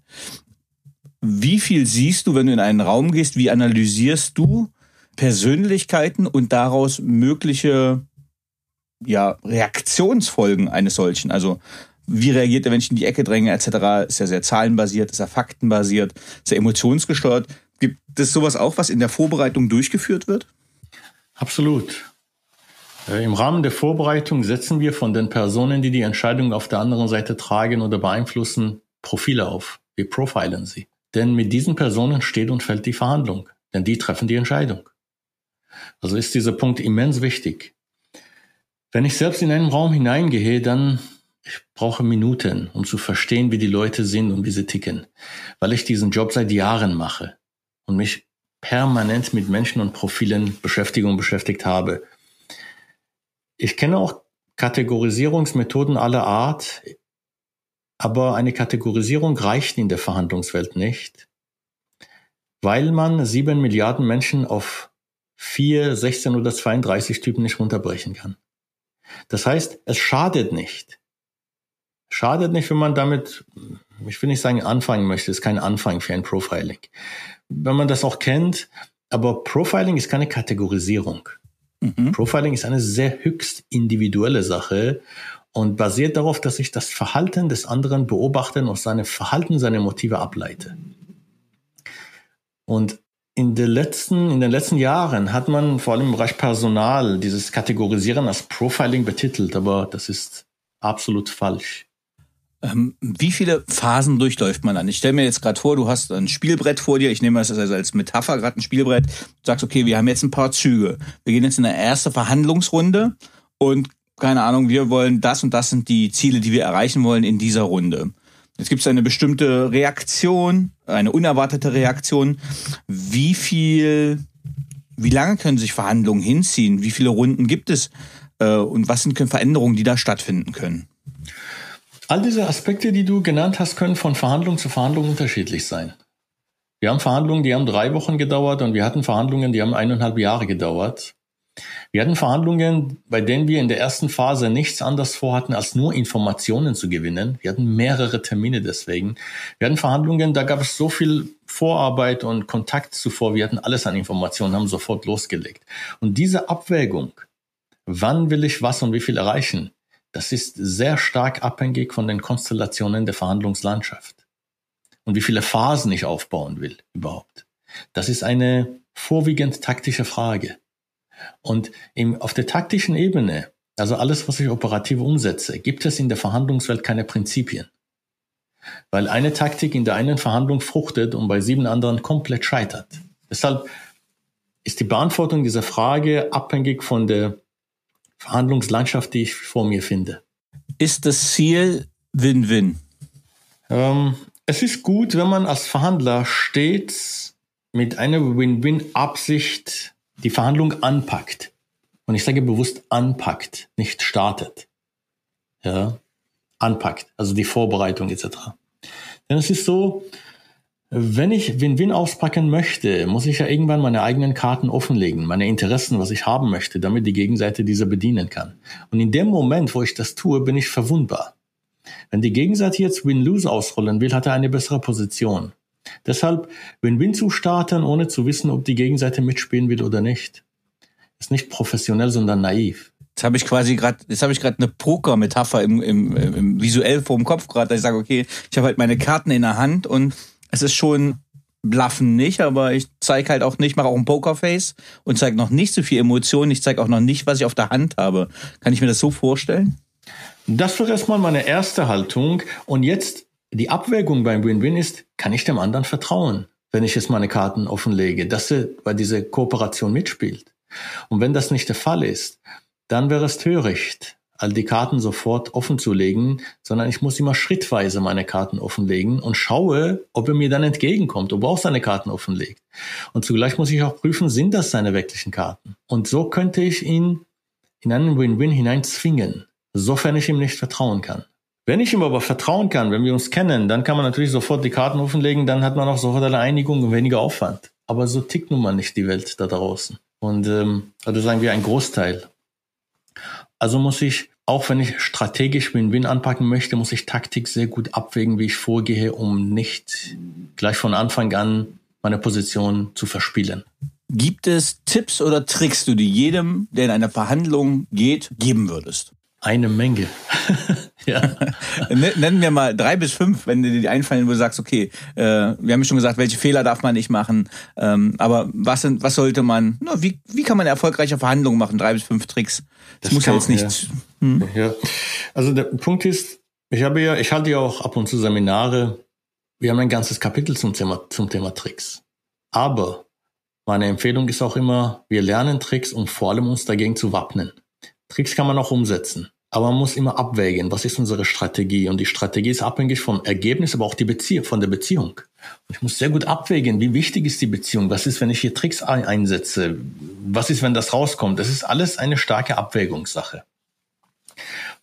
Wie viel siehst du, wenn du in einen Raum gehst? Wie analysierst du Persönlichkeiten und daraus mögliche ja, Reaktionsfolgen eines solchen. Also wie reagiert der, wenn ich in die Ecke dränge, etc. Ist ja sehr zahlenbasiert, ist ja faktenbasiert, ist ja emotionsgesteuert. Gibt es sowas auch, was in der Vorbereitung durchgeführt wird? Absolut. Äh, Im Rahmen der Vorbereitung setzen wir von den Personen, die die Entscheidung auf der anderen Seite tragen oder beeinflussen, Profile auf. Wir profilen sie. Denn mit diesen Personen steht und fällt die Verhandlung. Denn die treffen die Entscheidung. Also ist dieser Punkt immens wichtig. Wenn ich selbst in einen Raum hineingehe, dann ich brauche Minuten, um zu verstehen, wie die Leute sind und wie sie ticken, weil ich diesen Job seit Jahren mache und mich permanent mit Menschen und Profilen beschäftige und beschäftigt habe. Ich kenne auch Kategorisierungsmethoden aller Art, aber eine Kategorisierung reicht in der Verhandlungswelt nicht, weil man sieben Milliarden Menschen auf vier, 16 oder 32 Typen nicht runterbrechen kann. Das heißt, es schadet nicht. Schadet nicht, wenn man damit, ich will nicht sagen anfangen möchte, ist kein Anfang für ein Profiling. Wenn man das auch kennt, aber Profiling ist keine Kategorisierung. Mhm. Profiling ist eine sehr höchst individuelle Sache und basiert darauf, dass ich das Verhalten des anderen beobachte und seine Verhalten, seine Motive ableite. Und in, den letzten, in den letzten Jahren hat man vor allem im Bereich Personal dieses Kategorisieren als Profiling betitelt, aber das ist absolut falsch. Ähm, wie viele Phasen durchläuft man dann? Ich stelle mir jetzt gerade vor, du hast ein Spielbrett vor dir. Ich nehme das also als Metapher gerade ein Spielbrett. Du sagst, okay, wir haben jetzt ein paar Züge. Wir gehen jetzt in eine erste Verhandlungsrunde und keine Ahnung, wir wollen das und das sind die Ziele, die wir erreichen wollen in dieser Runde. Jetzt gibt eine bestimmte Reaktion, eine unerwartete Reaktion. Wie viel, wie lange können sich Verhandlungen hinziehen? Wie viele Runden gibt es? Äh, und was sind Veränderungen, die da stattfinden können? All diese Aspekte, die du genannt hast, können von Verhandlung zu Verhandlung unterschiedlich sein. Wir haben Verhandlungen, die haben drei Wochen gedauert und wir hatten Verhandlungen, die haben eineinhalb Jahre gedauert. Wir hatten Verhandlungen, bei denen wir in der ersten Phase nichts anderes vorhatten, als nur Informationen zu gewinnen. Wir hatten mehrere Termine deswegen. Wir hatten Verhandlungen, da gab es so viel Vorarbeit und Kontakt zuvor. Wir hatten alles an Informationen, haben sofort losgelegt. Und diese Abwägung, wann will ich was und wie viel erreichen, das ist sehr stark abhängig von den Konstellationen der Verhandlungslandschaft. Und wie viele Phasen ich aufbauen will überhaupt. Das ist eine vorwiegend taktische Frage. Und im, auf der taktischen Ebene, also alles, was ich operativ umsetze, gibt es in der Verhandlungswelt keine Prinzipien. Weil eine Taktik in der einen Verhandlung fruchtet und bei sieben anderen komplett scheitert. Deshalb ist die Beantwortung dieser Frage abhängig von der Verhandlungslandschaft, die ich vor mir finde. Ist das Ziel Win-Win? Ähm, es ist gut, wenn man als Verhandler stets mit einer Win-Win-Absicht die Verhandlung anpackt. Und ich sage bewusst anpackt, nicht startet. Ja, anpackt, also die Vorbereitung etc. Denn es ist so, wenn ich Win-Win auspacken möchte, muss ich ja irgendwann meine eigenen Karten offenlegen, meine Interessen, was ich haben möchte, damit die Gegenseite diese bedienen kann. Und in dem Moment, wo ich das tue, bin ich verwundbar. Wenn die Gegenseite jetzt Win-Lose ausrollen will, hat er eine bessere Position. Deshalb Win-Win zu starten, ohne zu wissen, ob die Gegenseite mitspielen will oder nicht, ist nicht professionell, sondern naiv. Jetzt habe ich quasi gerade, jetzt habe ich gerade eine Poker-Metapher im, im, im visuell vor dem Kopf gerade, dass ich sage, okay, ich habe halt meine Karten in der Hand und es ist schon Bluffen nicht, aber ich zeige halt auch nicht, mache auch ein Pokerface und zeige noch nicht so viel Emotionen. Ich zeige auch noch nicht, was ich auf der Hand habe. Kann ich mir das so vorstellen? Das wäre erstmal meine erste Haltung. Und jetzt die Abwägung beim Win-Win ist, kann ich dem anderen vertrauen, wenn ich jetzt meine Karten offenlege, dass er bei dieser Kooperation mitspielt. Und wenn das nicht der Fall ist, dann wäre es töricht, all die Karten sofort offen zu legen, sondern ich muss immer schrittweise meine Karten offenlegen und schaue, ob er mir dann entgegenkommt, ob er auch seine Karten offenlegt. Und zugleich muss ich auch prüfen, sind das seine wirklichen Karten? Und so könnte ich ihn in einen Win-Win hinein zwingen, sofern ich ihm nicht vertrauen kann. Wenn ich ihm aber vertrauen kann, wenn wir uns kennen, dann kann man natürlich sofort die Karten offenlegen, dann hat man auch sofort eine Einigung und weniger Aufwand. Aber so tickt nun mal nicht die Welt da draußen. Und ähm, also sagen wir ein Großteil. Also muss ich, auch wenn ich strategisch Win-Win anpacken möchte, muss ich Taktik sehr gut abwägen, wie ich vorgehe, um nicht gleich von Anfang an meine Position zu verspielen. Gibt es Tipps oder Tricks, die du jedem, der in eine Verhandlung geht, geben würdest? Eine Menge. ja. Nennen wir mal drei bis fünf, wenn dir die einfallen, wo du sagst, okay, äh, wir haben ja schon gesagt, welche Fehler darf man nicht machen, ähm, aber was, sind, was sollte man, na, wie, wie kann man erfolgreiche Verhandlungen machen? Drei bis fünf Tricks. Das, das muss kann, ja jetzt nicht. Ja. Hm? ja. Also der Punkt ist, ich habe ja, ich halte ja auch ab und zu Seminare. Wir haben ein ganzes Kapitel zum Thema, zum Thema Tricks. Aber meine Empfehlung ist auch immer, wir lernen Tricks, um vor allem uns dagegen zu wappnen. Tricks kann man auch umsetzen. Aber man muss immer abwägen, was ist unsere Strategie. Und die Strategie ist abhängig vom Ergebnis, aber auch die Beziehung, von der Beziehung. Und ich muss sehr gut abwägen, wie wichtig ist die Beziehung. Was ist, wenn ich hier Tricks einsetze? Was ist, wenn das rauskommt? Das ist alles eine starke Abwägungssache.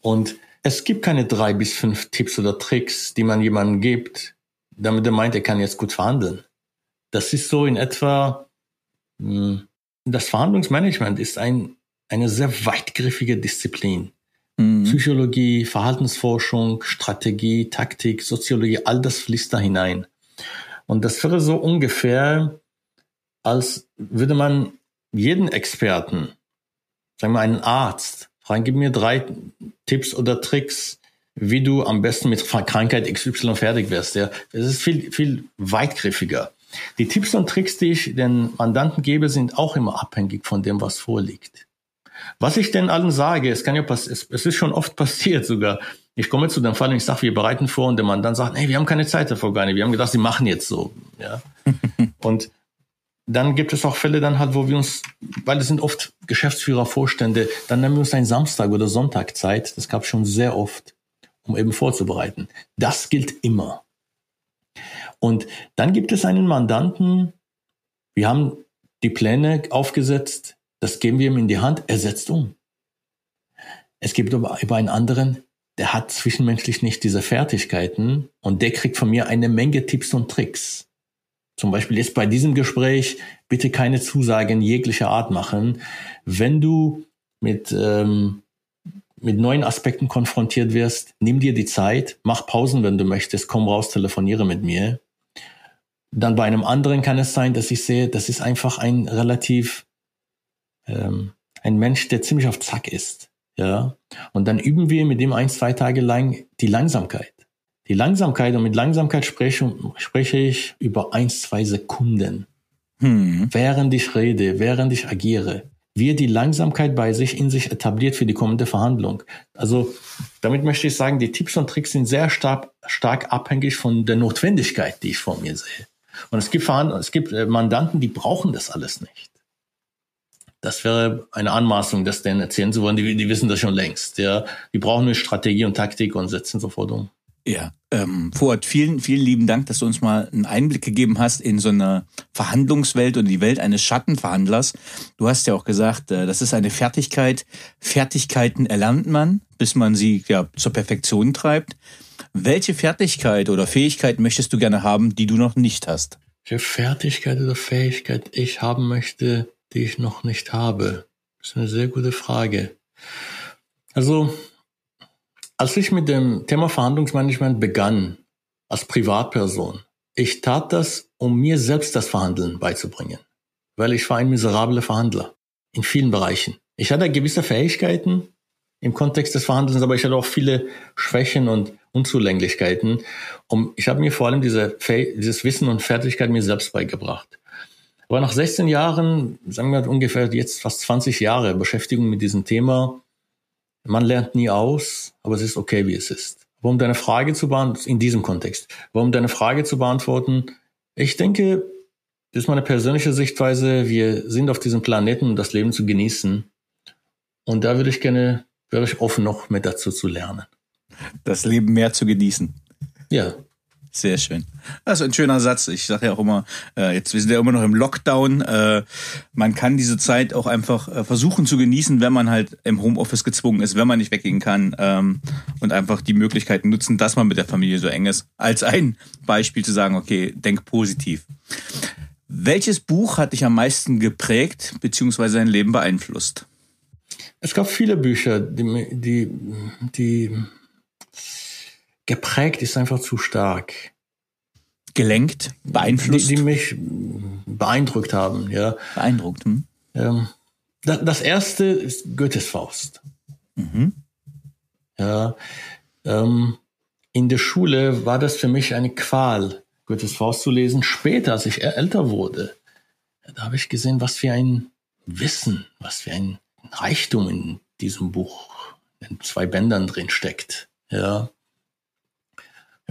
Und es gibt keine drei bis fünf Tipps oder Tricks, die man jemandem gibt, damit er meint, er kann jetzt gut verhandeln. Das ist so in etwa, hm, das Verhandlungsmanagement ist ein, eine sehr weitgriffige Disziplin. Mhm. Psychologie, Verhaltensforschung, Strategie, Taktik, Soziologie, all das fließt da hinein. Und das wäre so ungefähr, als würde man jeden Experten, sagen wir einen Arzt, fragen, gib mir drei Tipps oder Tricks, wie du am besten mit Krankheit XY fertig wirst. Ja, ist viel, viel weitgriffiger. Die Tipps und Tricks, die ich den Mandanten gebe, sind auch immer abhängig von dem, was vorliegt. Was ich denn allen sage, es kann ja passieren, es ist schon oft passiert sogar. Ich komme zu dem Fall und ich sage, wir bereiten vor und der Mandant sagt, nee, wir haben keine Zeit dafür gar nicht. Wir haben gedacht, sie machen jetzt so. Ja. und dann gibt es auch Fälle dann halt, wo wir uns, weil es sind oft Geschäftsführer, Vorstände, dann nehmen wir uns einen Samstag oder Sonntag Zeit. Das gab es schon sehr oft, um eben vorzubereiten. Das gilt immer. Und dann gibt es einen Mandanten, wir haben die Pläne aufgesetzt, das geben wir ihm in die Hand, er setzt um. Es gibt aber einen anderen, der hat zwischenmenschlich nicht diese Fertigkeiten und der kriegt von mir eine Menge Tipps und Tricks. Zum Beispiel jetzt bei diesem Gespräch bitte keine Zusagen jeglicher Art machen. Wenn du mit, ähm, mit neuen Aspekten konfrontiert wirst, nimm dir die Zeit, mach Pausen, wenn du möchtest, komm raus, telefoniere mit mir. Dann bei einem anderen kann es sein, dass ich sehe, das ist einfach ein relativ ähm, ein Mensch, der ziemlich auf Zack ist. Ja. Und dann üben wir mit dem ein, zwei Tage lang die Langsamkeit. Die Langsamkeit, und mit Langsamkeit spreche, spreche ich über ein, zwei Sekunden. Hm. Während ich rede, während ich agiere, wie die Langsamkeit bei sich in sich etabliert für die kommende Verhandlung. Also damit möchte ich sagen, die Tipps und Tricks sind sehr stark, stark abhängig von der Notwendigkeit, die ich vor mir sehe. Und es gibt, es gibt äh, Mandanten, die brauchen das alles nicht. Das wäre eine Anmaßung, das denen erzählen zu wollen. Die, die wissen das schon längst. Ja. Die brauchen nur Strategie und Taktik und setzen sofort um. Ja, ähm, Fuad, vielen, vielen lieben Dank, dass du uns mal einen Einblick gegeben hast in so eine Verhandlungswelt und die Welt eines Schattenverhandlers. Du hast ja auch gesagt, äh, das ist eine Fertigkeit. Fertigkeiten erlernt man, bis man sie ja zur Perfektion treibt. Welche Fertigkeit oder Fähigkeit möchtest du gerne haben, die du noch nicht hast? Welche Fertigkeit oder Fähigkeit ich haben möchte, die ich noch nicht habe? Das ist eine sehr gute Frage. Also, als ich mit dem Thema Verhandlungsmanagement begann, als Privatperson, ich tat das, um mir selbst das Verhandeln beizubringen. Weil ich war ein miserabler Verhandler. In vielen Bereichen. Ich hatte gewisse Fähigkeiten im Kontext des Verhandelns, aber ich hatte auch viele Schwächen und Unzulänglichkeiten. Und ich habe mir vor allem diese, dieses Wissen und Fertigkeit mir selbst beigebracht. Aber nach 16 Jahren, sagen wir ungefähr jetzt fast 20 Jahre Beschäftigung mit diesem Thema, man lernt nie aus, aber es ist okay, wie es ist. Aber um deine Frage zu beantworten, in diesem Kontext, aber um deine Frage zu beantworten, ich denke, das ist meine persönliche Sichtweise, wir sind auf diesem Planeten, um das Leben zu genießen. Und da würde ich gerne, wäre ich offen, noch mehr dazu zu lernen. Das Leben mehr zu genießen. Ja, sehr schön. Das ist ein schöner Satz. Ich sage ja auch immer, äh, jetzt wir sind ja immer noch im Lockdown. Äh, man kann diese Zeit auch einfach äh, versuchen zu genießen, wenn man halt im Homeoffice gezwungen ist, wenn man nicht weggehen kann ähm, und einfach die Möglichkeiten nutzen, dass man mit der Familie so eng ist. Als ein Beispiel zu sagen, okay, denk positiv. Welches Buch hat dich am meisten geprägt beziehungsweise dein Leben beeinflusst? Es gab viele Bücher, die, die, die geprägt ist einfach zu stark. Gelenkt, beeinflusst? Die, die mich beeindruckt haben, ja. Beeindruckt, hm? Ähm, das erste ist Goethes Faust. Mhm. Ja, ähm, in der Schule war das für mich eine Qual, Goethes Faust zu lesen. Später, als ich älter wurde, da habe ich gesehen, was für ein Wissen, was für ein Reichtum in diesem Buch, in zwei Bändern drin steckt. Ja,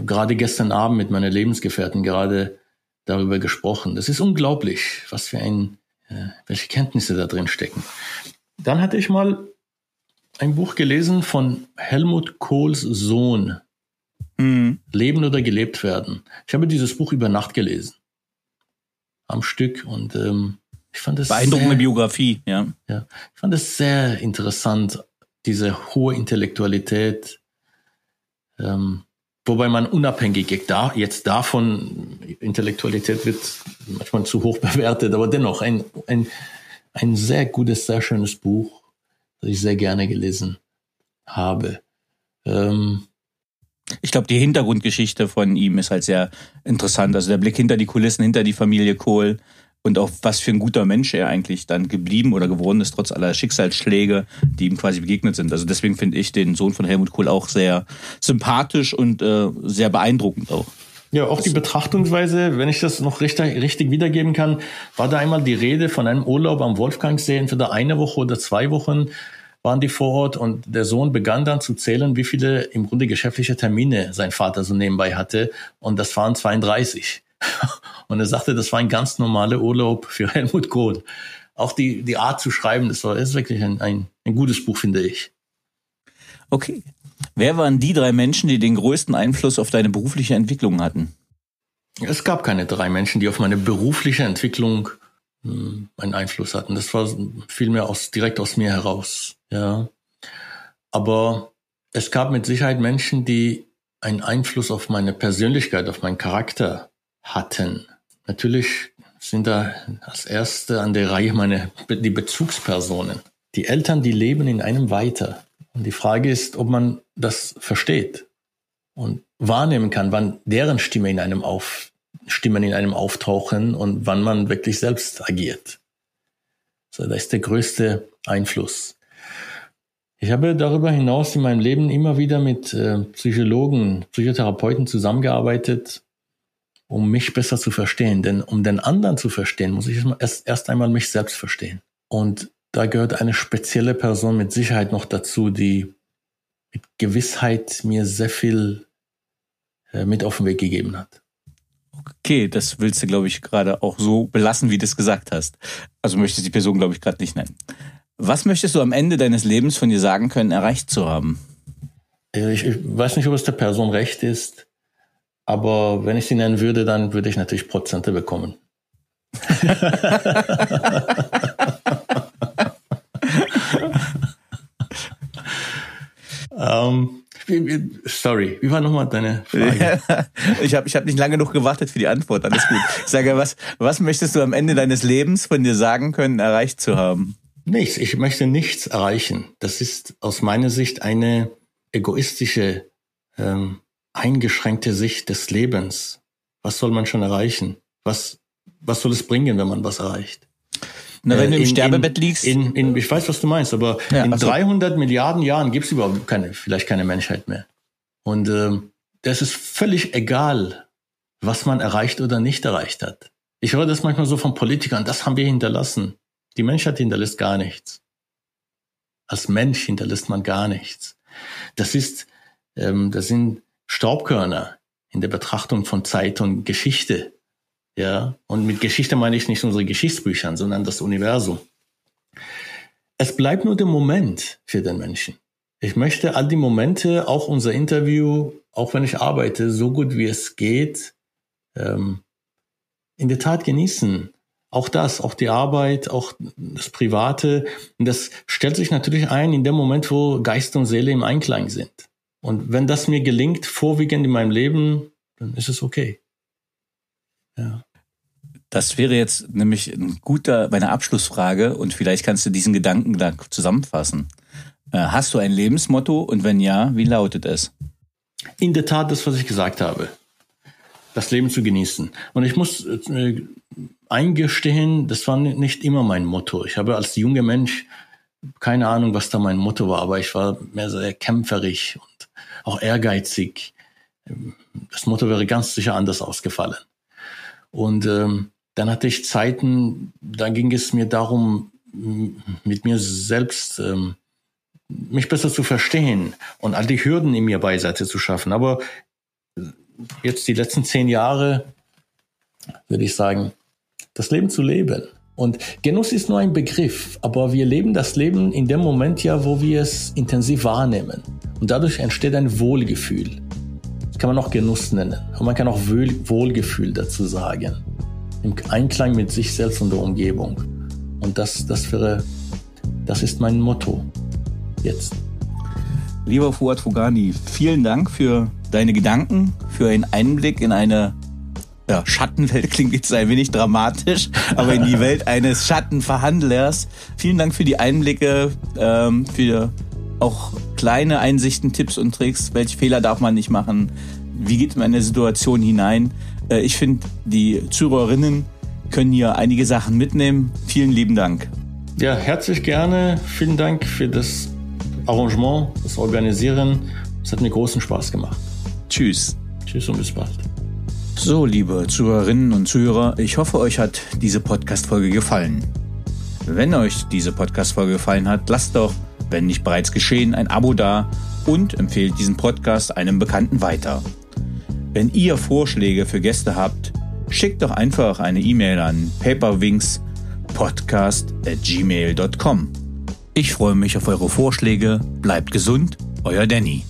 habe gerade gestern Abend mit meiner Lebensgefährtin gerade darüber gesprochen. Das ist unglaublich, was für ein, äh, welche Kenntnisse da drin stecken. Dann hatte ich mal ein Buch gelesen von Helmut Kohls Sohn. Mhm. Leben oder gelebt werden. Ich habe dieses Buch über Nacht gelesen. Am Stück und ähm, ich fand es beeindruckende sehr, Biografie, ja. Ja, ich fand es sehr interessant, diese hohe Intellektualität, ähm, Wobei man unabhängig da, jetzt davon, Intellektualität wird manchmal zu hoch bewertet, aber dennoch ein, ein, ein sehr gutes, sehr schönes Buch, das ich sehr gerne gelesen habe. Ähm, ich glaube, die Hintergrundgeschichte von ihm ist halt sehr interessant. Also der Blick hinter die Kulissen, hinter die Familie Kohl, und auch was für ein guter Mensch er eigentlich dann geblieben oder geworden ist, trotz aller Schicksalsschläge, die ihm quasi begegnet sind. Also deswegen finde ich den Sohn von Helmut Kohl auch sehr sympathisch und äh, sehr beeindruckend auch. Ja, auch die Betrachtungsweise, wenn ich das noch richtig, richtig wiedergeben kann, war da einmal die Rede von einem Urlaub am Wolfgangsee, entweder eine Woche oder zwei Wochen waren die vor Ort und der Sohn begann dann zu zählen, wie viele im Grunde geschäftliche Termine sein Vater so nebenbei hatte und das waren 32. Und er sagte, das war ein ganz normaler Urlaub für Helmut Kohl. Auch die, die Art zu schreiben, das war, ist wirklich ein, ein, ein gutes Buch, finde ich. Okay. Wer waren die drei Menschen, die den größten Einfluss auf deine berufliche Entwicklung hatten? Es gab keine drei Menschen, die auf meine berufliche Entwicklung hm, einen Einfluss hatten. Das war vielmehr aus, direkt aus mir heraus. Ja. Aber es gab mit Sicherheit Menschen, die einen Einfluss auf meine Persönlichkeit, auf meinen Charakter hatten. Natürlich sind da als erste an der Reihe meine, die Bezugspersonen. Die Eltern, die leben in einem weiter. Und die Frage ist, ob man das versteht und wahrnehmen kann, wann deren Stimme in einem auf, Stimmen in einem auftauchen und wann man wirklich selbst agiert. So, das ist der größte Einfluss. Ich habe darüber hinaus in meinem Leben immer wieder mit äh, Psychologen, Psychotherapeuten zusammengearbeitet, um mich besser zu verstehen. Denn um den anderen zu verstehen, muss ich erst, einmal mich selbst verstehen. Und da gehört eine spezielle Person mit Sicherheit noch dazu, die mit Gewissheit mir sehr viel äh, mit auf den Weg gegeben hat. Okay, das willst du, glaube ich, gerade auch so belassen, wie du es gesagt hast. Also möchtest die Person, glaube ich, gerade nicht nennen. Was möchtest du am Ende deines Lebens von dir sagen können, erreicht zu haben? Ich, ich weiß nicht, ob es der Person recht ist, aber wenn ich sie nennen würde, dann würde ich natürlich Prozente bekommen. ähm, sorry, wie war nochmal deine Frage? ich habe ich hab nicht lange genug gewartet für die Antwort, alles gut. Ich sage, was, was möchtest du am Ende deines Lebens von dir sagen können, erreicht zu haben? Nichts, ich möchte nichts erreichen. Das ist aus meiner Sicht eine egoistische, ähm, eingeschränkte Sicht des Lebens. Was soll man schon erreichen? Was, was soll es bringen, wenn man was erreicht? Na, wenn äh, du im in, Sterbebett liegst. In, in, ich weiß, was du meinst, aber ja, in also. 300 Milliarden Jahren gibt es überhaupt keine, vielleicht keine Menschheit mehr. Und äh, das ist völlig egal, was man erreicht oder nicht erreicht hat. Ich höre das manchmal so von Politikern, das haben wir hinterlassen. Die Menschheit hinterlässt gar nichts. Als Mensch hinterlässt man gar nichts. Das ist, ähm, das sind Staubkörner in der Betrachtung von Zeit und Geschichte. Ja, und mit Geschichte meine ich nicht unsere Geschichtsbücher, sondern das Universum. Es bleibt nur der Moment für den Menschen. Ich möchte all die Momente, auch unser Interview, auch wenn ich arbeite, so gut wie es geht, ähm, in der Tat genießen. Auch das, auch die Arbeit, auch das Private. Und das stellt sich natürlich ein in dem Moment, wo Geist und Seele im Einklang sind. Und wenn das mir gelingt, vorwiegend in meinem Leben, dann ist es okay. Ja. Das wäre jetzt nämlich ein guter, meine Abschlussfrage und vielleicht kannst du diesen Gedanken da zusammenfassen. Äh, hast du ein Lebensmotto und wenn ja, wie lautet es? In der Tat das, was ich gesagt habe. Das Leben zu genießen. Und ich muss äh, eingestehen, das war nicht immer mein Motto. Ich habe als junger Mensch keine Ahnung, was da mein Motto war, aber ich war mehr sehr kämpferisch und auch ehrgeizig. Das Motto wäre ganz sicher anders ausgefallen. Und ähm, dann hatte ich Zeiten, da ging es mir darum, mit mir selbst ähm, mich besser zu verstehen und all die Hürden in mir beiseite zu schaffen. Aber jetzt die letzten zehn Jahre würde ich sagen, das Leben zu leben. Und Genuss ist nur ein Begriff, aber wir leben das Leben in dem Moment ja, wo wir es intensiv wahrnehmen. Und dadurch entsteht ein Wohlgefühl. Das kann man auch Genuss nennen. Und man kann auch Wohlgefühl dazu sagen. Im Einklang mit sich selbst und der Umgebung. Und das, das wäre, das ist mein Motto. Jetzt. Lieber Fuad Fugani, vielen Dank für deine Gedanken, für einen Einblick in eine ja, Schattenwelt klingt jetzt ein wenig dramatisch, aber in die Welt eines Schattenverhandlers. Vielen Dank für die Einblicke, ähm, für auch kleine Einsichten, Tipps und Tricks. Welche Fehler darf man nicht machen? Wie geht man in eine Situation hinein? Äh, ich finde, die Zuhörerinnen können hier einige Sachen mitnehmen. Vielen lieben Dank. Ja, herzlich gerne. Vielen Dank für das Arrangement, das Organisieren. Es hat mir großen Spaß gemacht. Tschüss. Tschüss und bis bald. So, liebe Zuhörerinnen und Zuhörer, ich hoffe, euch hat diese Podcast-Folge gefallen. Wenn euch diese Podcast-Folge gefallen hat, lasst doch, wenn nicht bereits geschehen, ein Abo da und empfehlt diesen Podcast einem Bekannten weiter. Wenn ihr Vorschläge für Gäste habt, schickt doch einfach eine E-Mail an paperwingspodcast@gmail.com. Ich freue mich auf eure Vorschläge. Bleibt gesund, euer Danny.